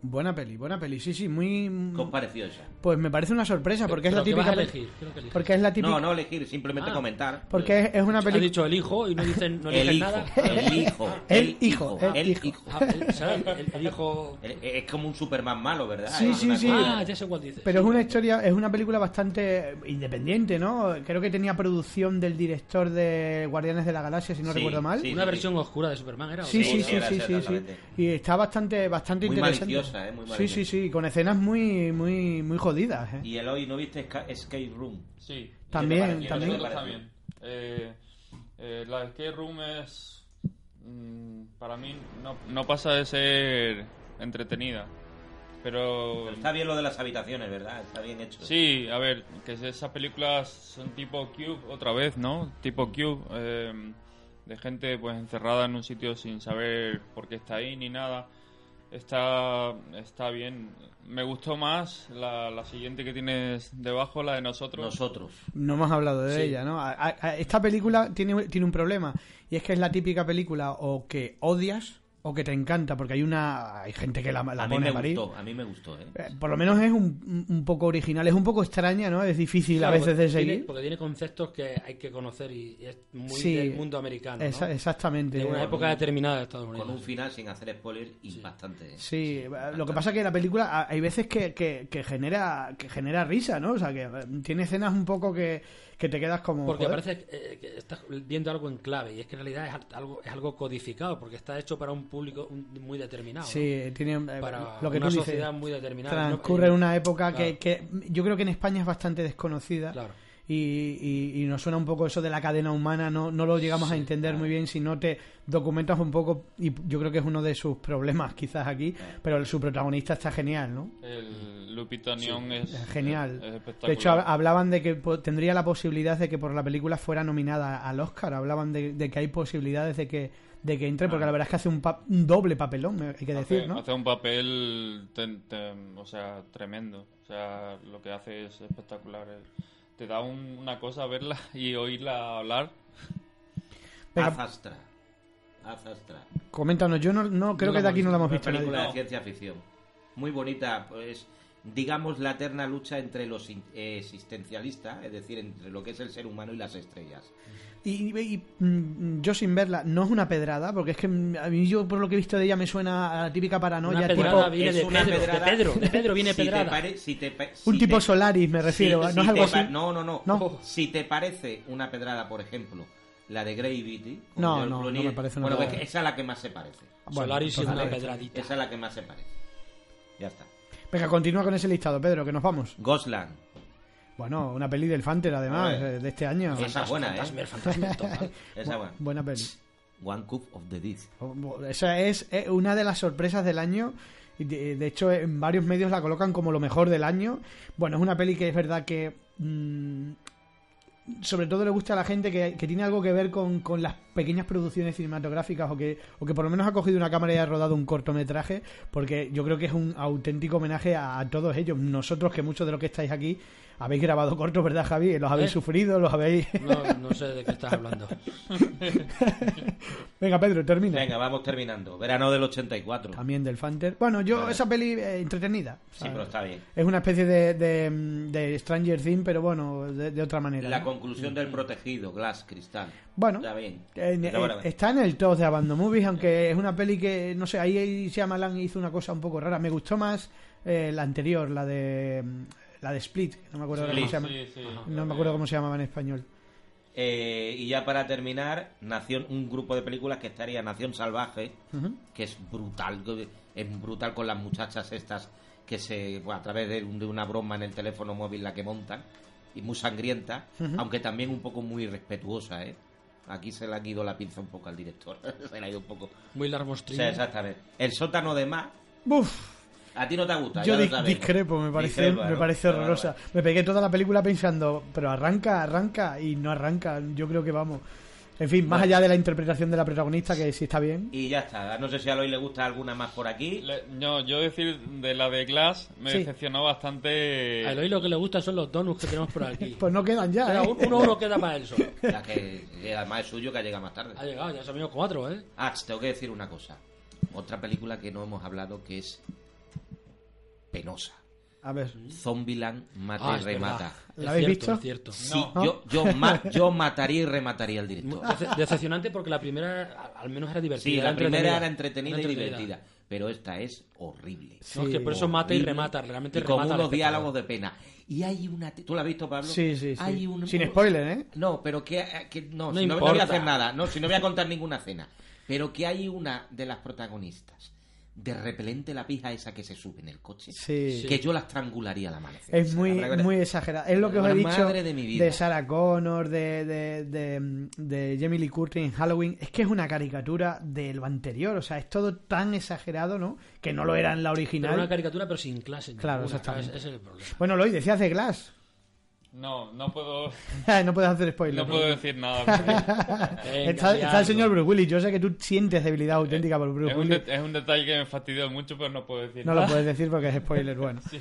Buena peli, buena peli. Sí, sí, muy. ¿qué os pareció esa? Pues me parece una sorpresa porque es la ¿qué típica. vas a pe- elegir? ¿Qué es lo que? Porque es la típica. No, no elegir, simplemente Ah. comentar. Porque es, es una Ha película. dicho el hijo y no dicen, no el hijo, nada. el hijo, El hijo, el el hijo. hijo. Ah, el- hijo... El- Es como un Superman malo, ¿verdad? Sí, Es sí, sí. Ah, ya sé cuál dices. Pero es una historia, es una película bastante independiente, ¿no? Creo que tenía producción del director de Guardianes de la Galaxia, si no Sí, recuerdo mal. sí. Una versión oscura de Superman era. ¿o Sí, sí, Sí, sí, sí. Y está bastante, bastante Muy interesante. Maliciosa, ¿eh? Muy sí, maliciosa. sí, sí, con escenas muy, muy, muy jodidas, ¿eh? Y Eloy, ¿no viste Esca- Escape Room? Sí. También, también. Eh, eh, la escape room es. mm, para mí no, no pasa de ser entretenida. Pero. Pero está bien lo de las habitaciones, ¿verdad? Está bien hecho. Sí, a ver, que esas películas son tipo Cube otra vez, ¿no? Tipo Cube, eh, de gente pues encerrada en un sitio sin saber por qué está ahí ni nada. Está, está bien. Me gustó más la, la siguiente que tienes debajo, la de nosotros. Nosotros. No hemos hablado de Sí. ella, ¿no? A- a- a- esta película tiene, tiene un problema y es que es la típica película o que odias o que te encanta, porque hay una hay gente que la, la a mí pone me a parir. gustó, a mí me gustó, ¿eh? Eh, Por lo menos es un, un poco original, es un poco extraña, ¿no? Es difícil Claro, a veces de porque tiene- seguir. porque tiene conceptos que hay que conocer y y es muy Sí, del mundo americano. ¿no? Esa- exactamente. De una época determinada de Estados Unidos. Con un final sin hacer spoiler impactante. ¿eh? Sí, lo que pasa es que la película hay veces que, que, que genera que genera risa, ¿no? O sea, que eh, tiene escenas un poco que, que te quedas como... Porque joder. parece eh, que estás viendo algo en clave y es que en realidad es al- algo, es algo codificado porque está hecho para un público muy determinado. ¿no? Sí, tiene eh, Para lo que una tú dices. sociedad muy determinada. Transcurre ¿no? en una época Claro. que, que yo creo que en España es bastante desconocida. Claro. Y, y- y nos suena un poco eso de la cadena humana, no, no lo llegamos a entender muy bien si no te documentas un poco, y yo creo que es uno de sus problemas quizás aquí, pero su protagonista está genial, ¿no? El Lupita Nyong'o es, Es genial. es espectacular. De hecho, hab- hablaban de que tendría la posibilidad de que por la película fuera nominada al Oscar. Hablaban de, de que hay posibilidades de que, de que entre, porque la verdad es que hace un, pa- un doble papelón, hay que decir, hace, ¿no? hace un papel ten- ten- o sea, tremendo. O sea, lo que hace es espectacular. Eh, Te da un- una cosa verla y oírla hablar. Venga. Az Astra. Az Astra. Coméntanos, yo no, no creo No que de aquí no la hemos Una visto película nadie. de ciencia ficción. Muy bonita, pues digamos la eterna lucha entre los existencialistas, es decir, entre lo que es el ser humano y las estrellas. Y, y- mm, yo sin verla, no es una pedrada, porque es que mm, a mí yo por lo que he visto de ella me suena a la típica paranoia, Una tipo, pedrada viene Es de una Pedro, pedrada- de Pedro, de Pedro viene Si te pedrada. pare- si te pa- un tipo te- Solaris me refiero, si- ¿no si es algo te así? pa- No, no, no. No. Si te parece una pedrada, por ejemplo, la de Gravity. con No, no, no me parece una Bueno, pedrada. pues esa es la que más se parece. Bueno, Solaris es entonces- una pedradita. Esa es la que más se parece. Ya está. Venga, continúa con ese listado, Pedro, que nos vamos. Gosland. Bueno, una peli del Fanter, además, eh, de este año. Esa es buena, ¿eh? Fantasmer, total. Esa es buena. Buena peli. One Cup of the Dead. Esa es eh, una de las sorpresas del año. y De, hecho, en varios medios la colocan como lo mejor del año. Bueno, es una peli que es verdad que. mm, sobre todo le gusta a la gente que, que tiene algo que ver con, con las pequeñas producciones cinematográficas o que, o que por lo menos ha cogido una cámara y ha rodado un cortometraje, porque yo creo que es un auténtico homenaje a, a todos ellos. Nosotros, que muchos de los que estáis aquí habéis grabado cortos, ¿verdad, Javi? Los habéis ¿Eh? sufrido, los habéis. No, no sé de qué estás hablando. Venga, Pedro, termina. Venga, vamos terminando. Verano del 84. También del Fanter. Bueno, yo, Vale. esa peli eh, entretenida. Sí, ¿sabes? pero está bien. Es una especie de, de, de Stranger Things, pero bueno, de, de otra manera. La ¿no? conclusión del protegido, Glass, Cristal. Bueno, Está bien. En- Pero eh, está en el top de Abandon Movies, aunque es una peli que, no sé, ahí Shyamalan hizo una cosa un poco rara. Me gustó más eh, la anterior, la de mm, la de Split, que no me acuerdo cómo se llama. Sí, sí. No me acuerdo cómo se llamaba en español. Eh, y ya para terminar, Nación, un grupo de películas que estaría Nación Salvaje, que es brutal, es brutal con las muchachas estas que se, bueno, a través de, un- de una broma en el teléfono móvil la que montan, y muy sangrienta, aunque también un poco muy respetuosa, ¿eh? Aquí se le ha ido la pinza un poco al director, se le ha ido un poco. Muy Sí, larmostrina. exactamente. El sótano de más, Buf, a ti no te gusta, yo ya lo discrepo, me parece, Discrepa, me ¿no? parece horrorosa. vale. Me pegué toda la película pensando, pero arranca, arranca, y no arranca. Yo creo que vamos. En fin, más allá de la interpretación de la protagonista, que sí está bien. Y ya está. No sé si a Eloy le gusta alguna más por aquí. Le- no, yo decir de la de Glass me Sí. decepcionó bastante. A Eloy lo que le gusta son los donuts que tenemos por aquí. Pues no quedan ya, Pero ¿eh? un- uno, uno queda para él solo. Ya que, que además es suyo que llega más tarde. Ha llegado, ya se han venido cuatro, ¿eh? Ah, tengo que decir una cosa. Otra película que no hemos hablado que es penosa. A ver. Zombieland mata Ah, y remata. ¿La habéis cierto, visto? es cierto. Sí, No. yo, yo, ma- yo mataría y remataría al director. Dece- decepcionante porque la primera al menos era divertida. Sí, la era primera era entretenida. entretenida y divertida. Pero esta es horrible. No, es que por eso mata y remata, realmente y con remata al unos diálogos de pena. Y hay una... ¿Tú la has visto, Pablo? Sí, sí, sí. Hay un- Sin spoiler, ¿eh? No, pero que, que- no, No si no, no voy a hacer nada, no, si no voy a contar ninguna cena. Pero que hay una de las protagonistas de repelente la pija esa que se sube en el coche, Sí. que yo la estrangularía al amanecer. Es muy, La muy exagerado. Es lo que os he dicho madre de mi vida. de Sarah Connor, de, de, de, de Jamie Lee Curtis en Halloween. Es que es una caricatura de lo anterior. O sea, es todo tan exagerado, ¿no? Que no lo era en la Pero original. una caricatura, pero sin clase. Claro, ninguna, exactamente. Ese es el problema. Bueno, lo decías de Glass. No, no puedo, no puedes hacer spoiler. no puedo decir nada. porque está, el señor Bruce Willis. Yo sé que tú sientes debilidad auténtica por Bruce es, un Willis. de- es un detalle que me fastidió mucho, pero no puedo decir No nada. lo puedes decir porque es spoiler. Bueno, Sí.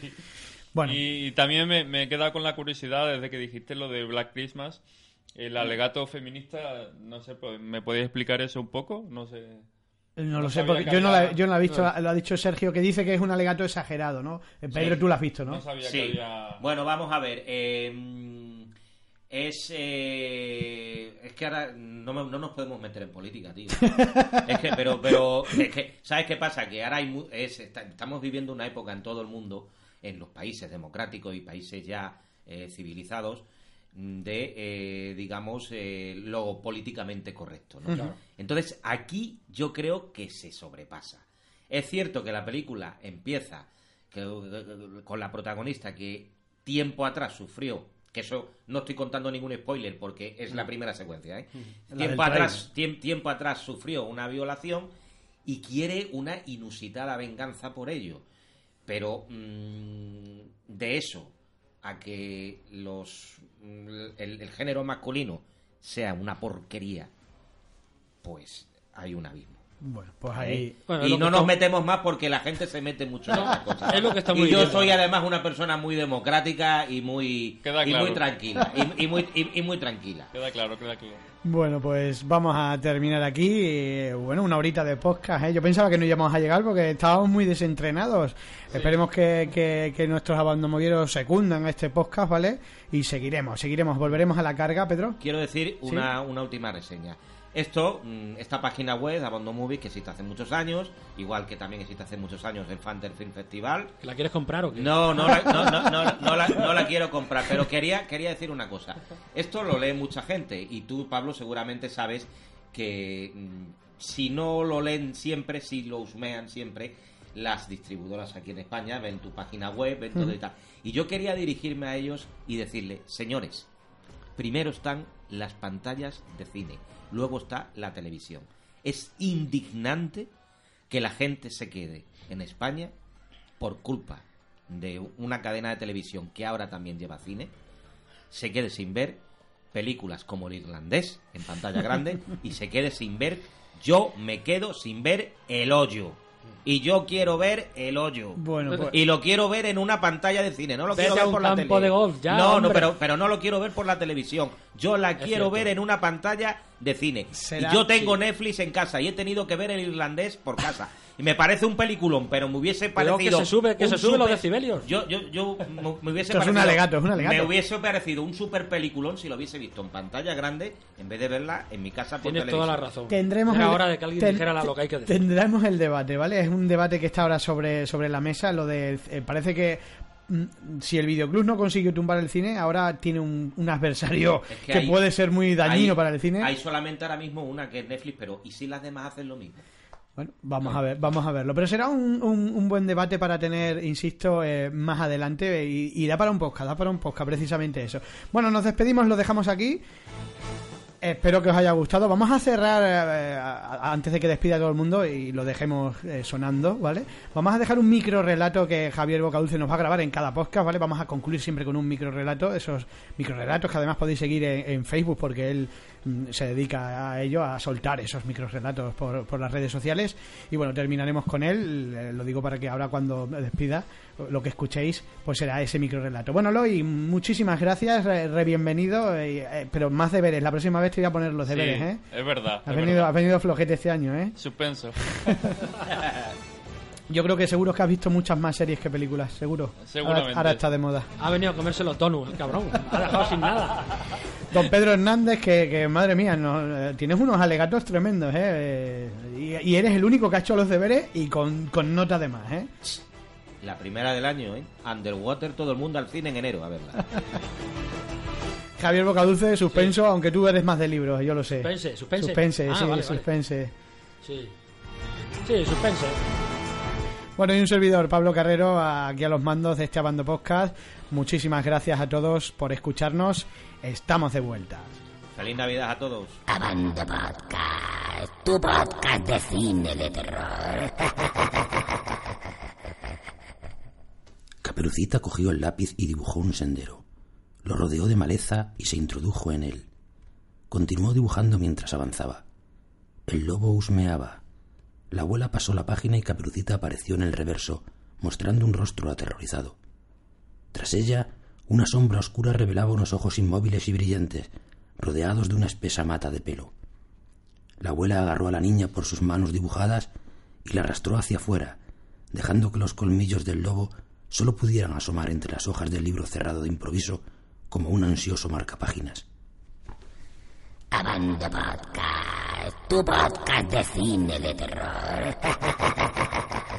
bueno. Y, y también me, me he quedado con la curiosidad desde que dijiste lo de Black Christmas. El alegato feminista, no sé, pues, ¿me podéis explicar eso un poco? No sé. No lo sé, porque que yo no, la, yo no la he visto, lo ha dicho Sergio, que dice que es un alegato exagerado, ¿no? Eh, Pedro, tú lo has visto, ¿no? No sabía Sí. que había... Bueno, vamos a ver. eh, es, eh, es que ahora no, me- no nos podemos meter en política, tío. es que, pero, pero, es que, ¿sabes qué pasa? Que ahora hay mu- es, está- estamos viviendo una época en todo el mundo, en los países democráticos y países ya eh, civilizados, de, eh, digamos, eh, lo políticamente correcto. ¿no? Entonces, aquí yo creo que se sobrepasa. Es cierto que la película empieza que- con la protagonista que tiempo atrás sufrió, que eso no estoy contando ningún spoiler porque es la primera secuencia, ¿eh? Tiempo atrás, tiempo atrás sufrió una violación y quiere una inusitada venganza por ello. Pero mm, de eso a que los el, el género masculino sea una porquería, pues hay un abismo. Bueno, pues ahí... Bueno, y no nos metemos más porque la gente se mete mucho en esas cosas. es lo que estamos y yo soy además una persona muy democrática y muy Queda y claro. muy tranquila y, y muy y- y muy tranquila. Queda claro, queda claro. Bueno, pues vamos a terminar aquí. eh, Bueno, una horita de podcast. ¿eh? Yo pensaba que no íbamos a llegar porque estábamos muy desentrenados. Esperemos que, que, que nuestros abandomovieros secundan a este podcast, ¿vale? Y seguiremos, seguiremos. Volveremos a la carga, Pedro. Quiero decir una, una última reseña. Esto, mm, esta página web, Abondo Movie, que existe hace muchos años, igual que también existe hace muchos años el Fanter Film Festival. ¿Que ¿La quieres comprar o qué? No, no, la, no, no, no, no la, no la quiero comprar, pero quería, quería decir una cosa. Esto lo lee mucha gente y tú, Pablo, seguramente sabes que mm, si no lo leen siempre, si lo husmean siempre, las distribuidoras aquí en España ven tu página web, ven todo y tal. Y yo quería dirigirme a ellos y decirle, señores, primero están las pantallas de cine, luego está la televisión. Es indignante que la gente se quede en España por culpa de una cadena de televisión que ahora también lleva cine, se quede sin ver películas como El Irlandés en pantalla grande y se quede sin ver, yo me quedo sin ver El Hoyo. Y yo quiero ver El Hoyo. Bueno, pues- Y lo quiero ver en una pantalla de cine, no lo Vete quiero a ver un por la campo tele. de golf, ya, no, no, pero, pero no lo quiero ver por la televisión. Yo la quiero cierto. ver en una pantalla de cine. Y yo tengo Netflix en casa y he tenido que ver el irlandés por casa. Y me parece un peliculón, pero me hubiese parecido. que se sube- que los decibelios. Yo, yo, yo me, hubiese Esto es un parecido. alegato, es un alegato. Me hubiese parecido un super peliculón si lo hubiese visto en pantalla grande en vez de verla en mi casa por Tienes televisión. toda la razón. Tendremos Era el- hora de que alguien ten- dijera lo que hay que decir. Tendremos el debate, ¿vale? Es un debate que está ahora sobre, sobre la mesa. Lo de. eh, parece que. mm, Si el videoclub no consiguió tumbar el cine, ahora tiene un, un adversario Es que, hay- puede ser muy dañino hay- para el cine. Hay solamente ahora mismo una que es Netflix, pero ¿y si las demás hacen lo mismo? Bueno, vamos a ver, vamos a verlo. Pero será un, un- un buen debate para tener, insisto, eh, más adelante y, y da para un podcast, da para un podcast, precisamente eso. Bueno, nos despedimos, lo dejamos aquí. Espero que os haya gustado. Vamos a cerrar eh, a- antes de que despida todo el mundo y lo dejemos eh, sonando, ¿vale? Vamos a dejar un micro relato que Javier Bocadulce nos va a grabar en cada podcast, ¿vale? Vamos a concluir siempre con un micro relato, esos micro relatos que además podéis seguir en, en Facebook porque él se dedica a ello, a soltar esos micro relatos por, por las redes sociales. Y bueno, terminaremos con él, eh, lo digo para que ahora cuando me despida, lo que escuchéis, pues será ese micro relato. Bueno, Loy, muchísimas gracias, re, re bienvenido, eh, eh, pero más deberes, la próxima vez te voy a poner los deberes, Sí, ¿eh? Es verdad. Has es venido, verdad. has venido flojete este año, ¿eh? Suspenso. Yo creo que seguro que has visto muchas más series que películas, seguro. Seguramente. Ahora, ahora está de moda. Ha venido a comerse los donuts, el cabrón. Ha dejado sin nada. Don Pedro Hernández, que, que, madre mía, no, eh, tienes unos alegatos tremendos, ¿eh? Y, y eres el único que ha hecho los deberes y con, con nota de más, ¿eh? La primera del año, ¿eh? Underwater, todo el mundo al cine en enero, a verla. Javier Bocadulce, suspenso, aunque tú eres más de libros, yo lo sé. Suspense, suspense. Suspense, Ah, sí, vale, vale. suspense. Sí. Sí, suspense. Bueno, y un servidor, Pablo Carrero, aquí a los mandos de este Abando Podcast. Muchísimas gracias a todos por escucharnos. Estamos de vuelta. Feliz Navidad a todos. Abando Podcast, tu podcast de cine de terror. Caperucita cogió el lápiz y dibujó un sendero. Lo rodeó de maleza y se introdujo en él. Continuó dibujando mientras avanzaba. El lobo husmeaba. La abuela pasó la página y Caperucita apareció en el reverso, mostrando un rostro aterrorizado. Tras ella, una sombra oscura revelaba unos ojos inmóviles y brillantes, rodeados de una espesa mata de pelo. La abuela agarró a la niña por sus manos dibujadas y la arrastró hacia afuera, dejando que los colmillos del lobo solo pudieran asomar entre las hojas del libro cerrado de improviso como un ansioso marcapáginas. Abando Podcast, tu podcast de cine de terror.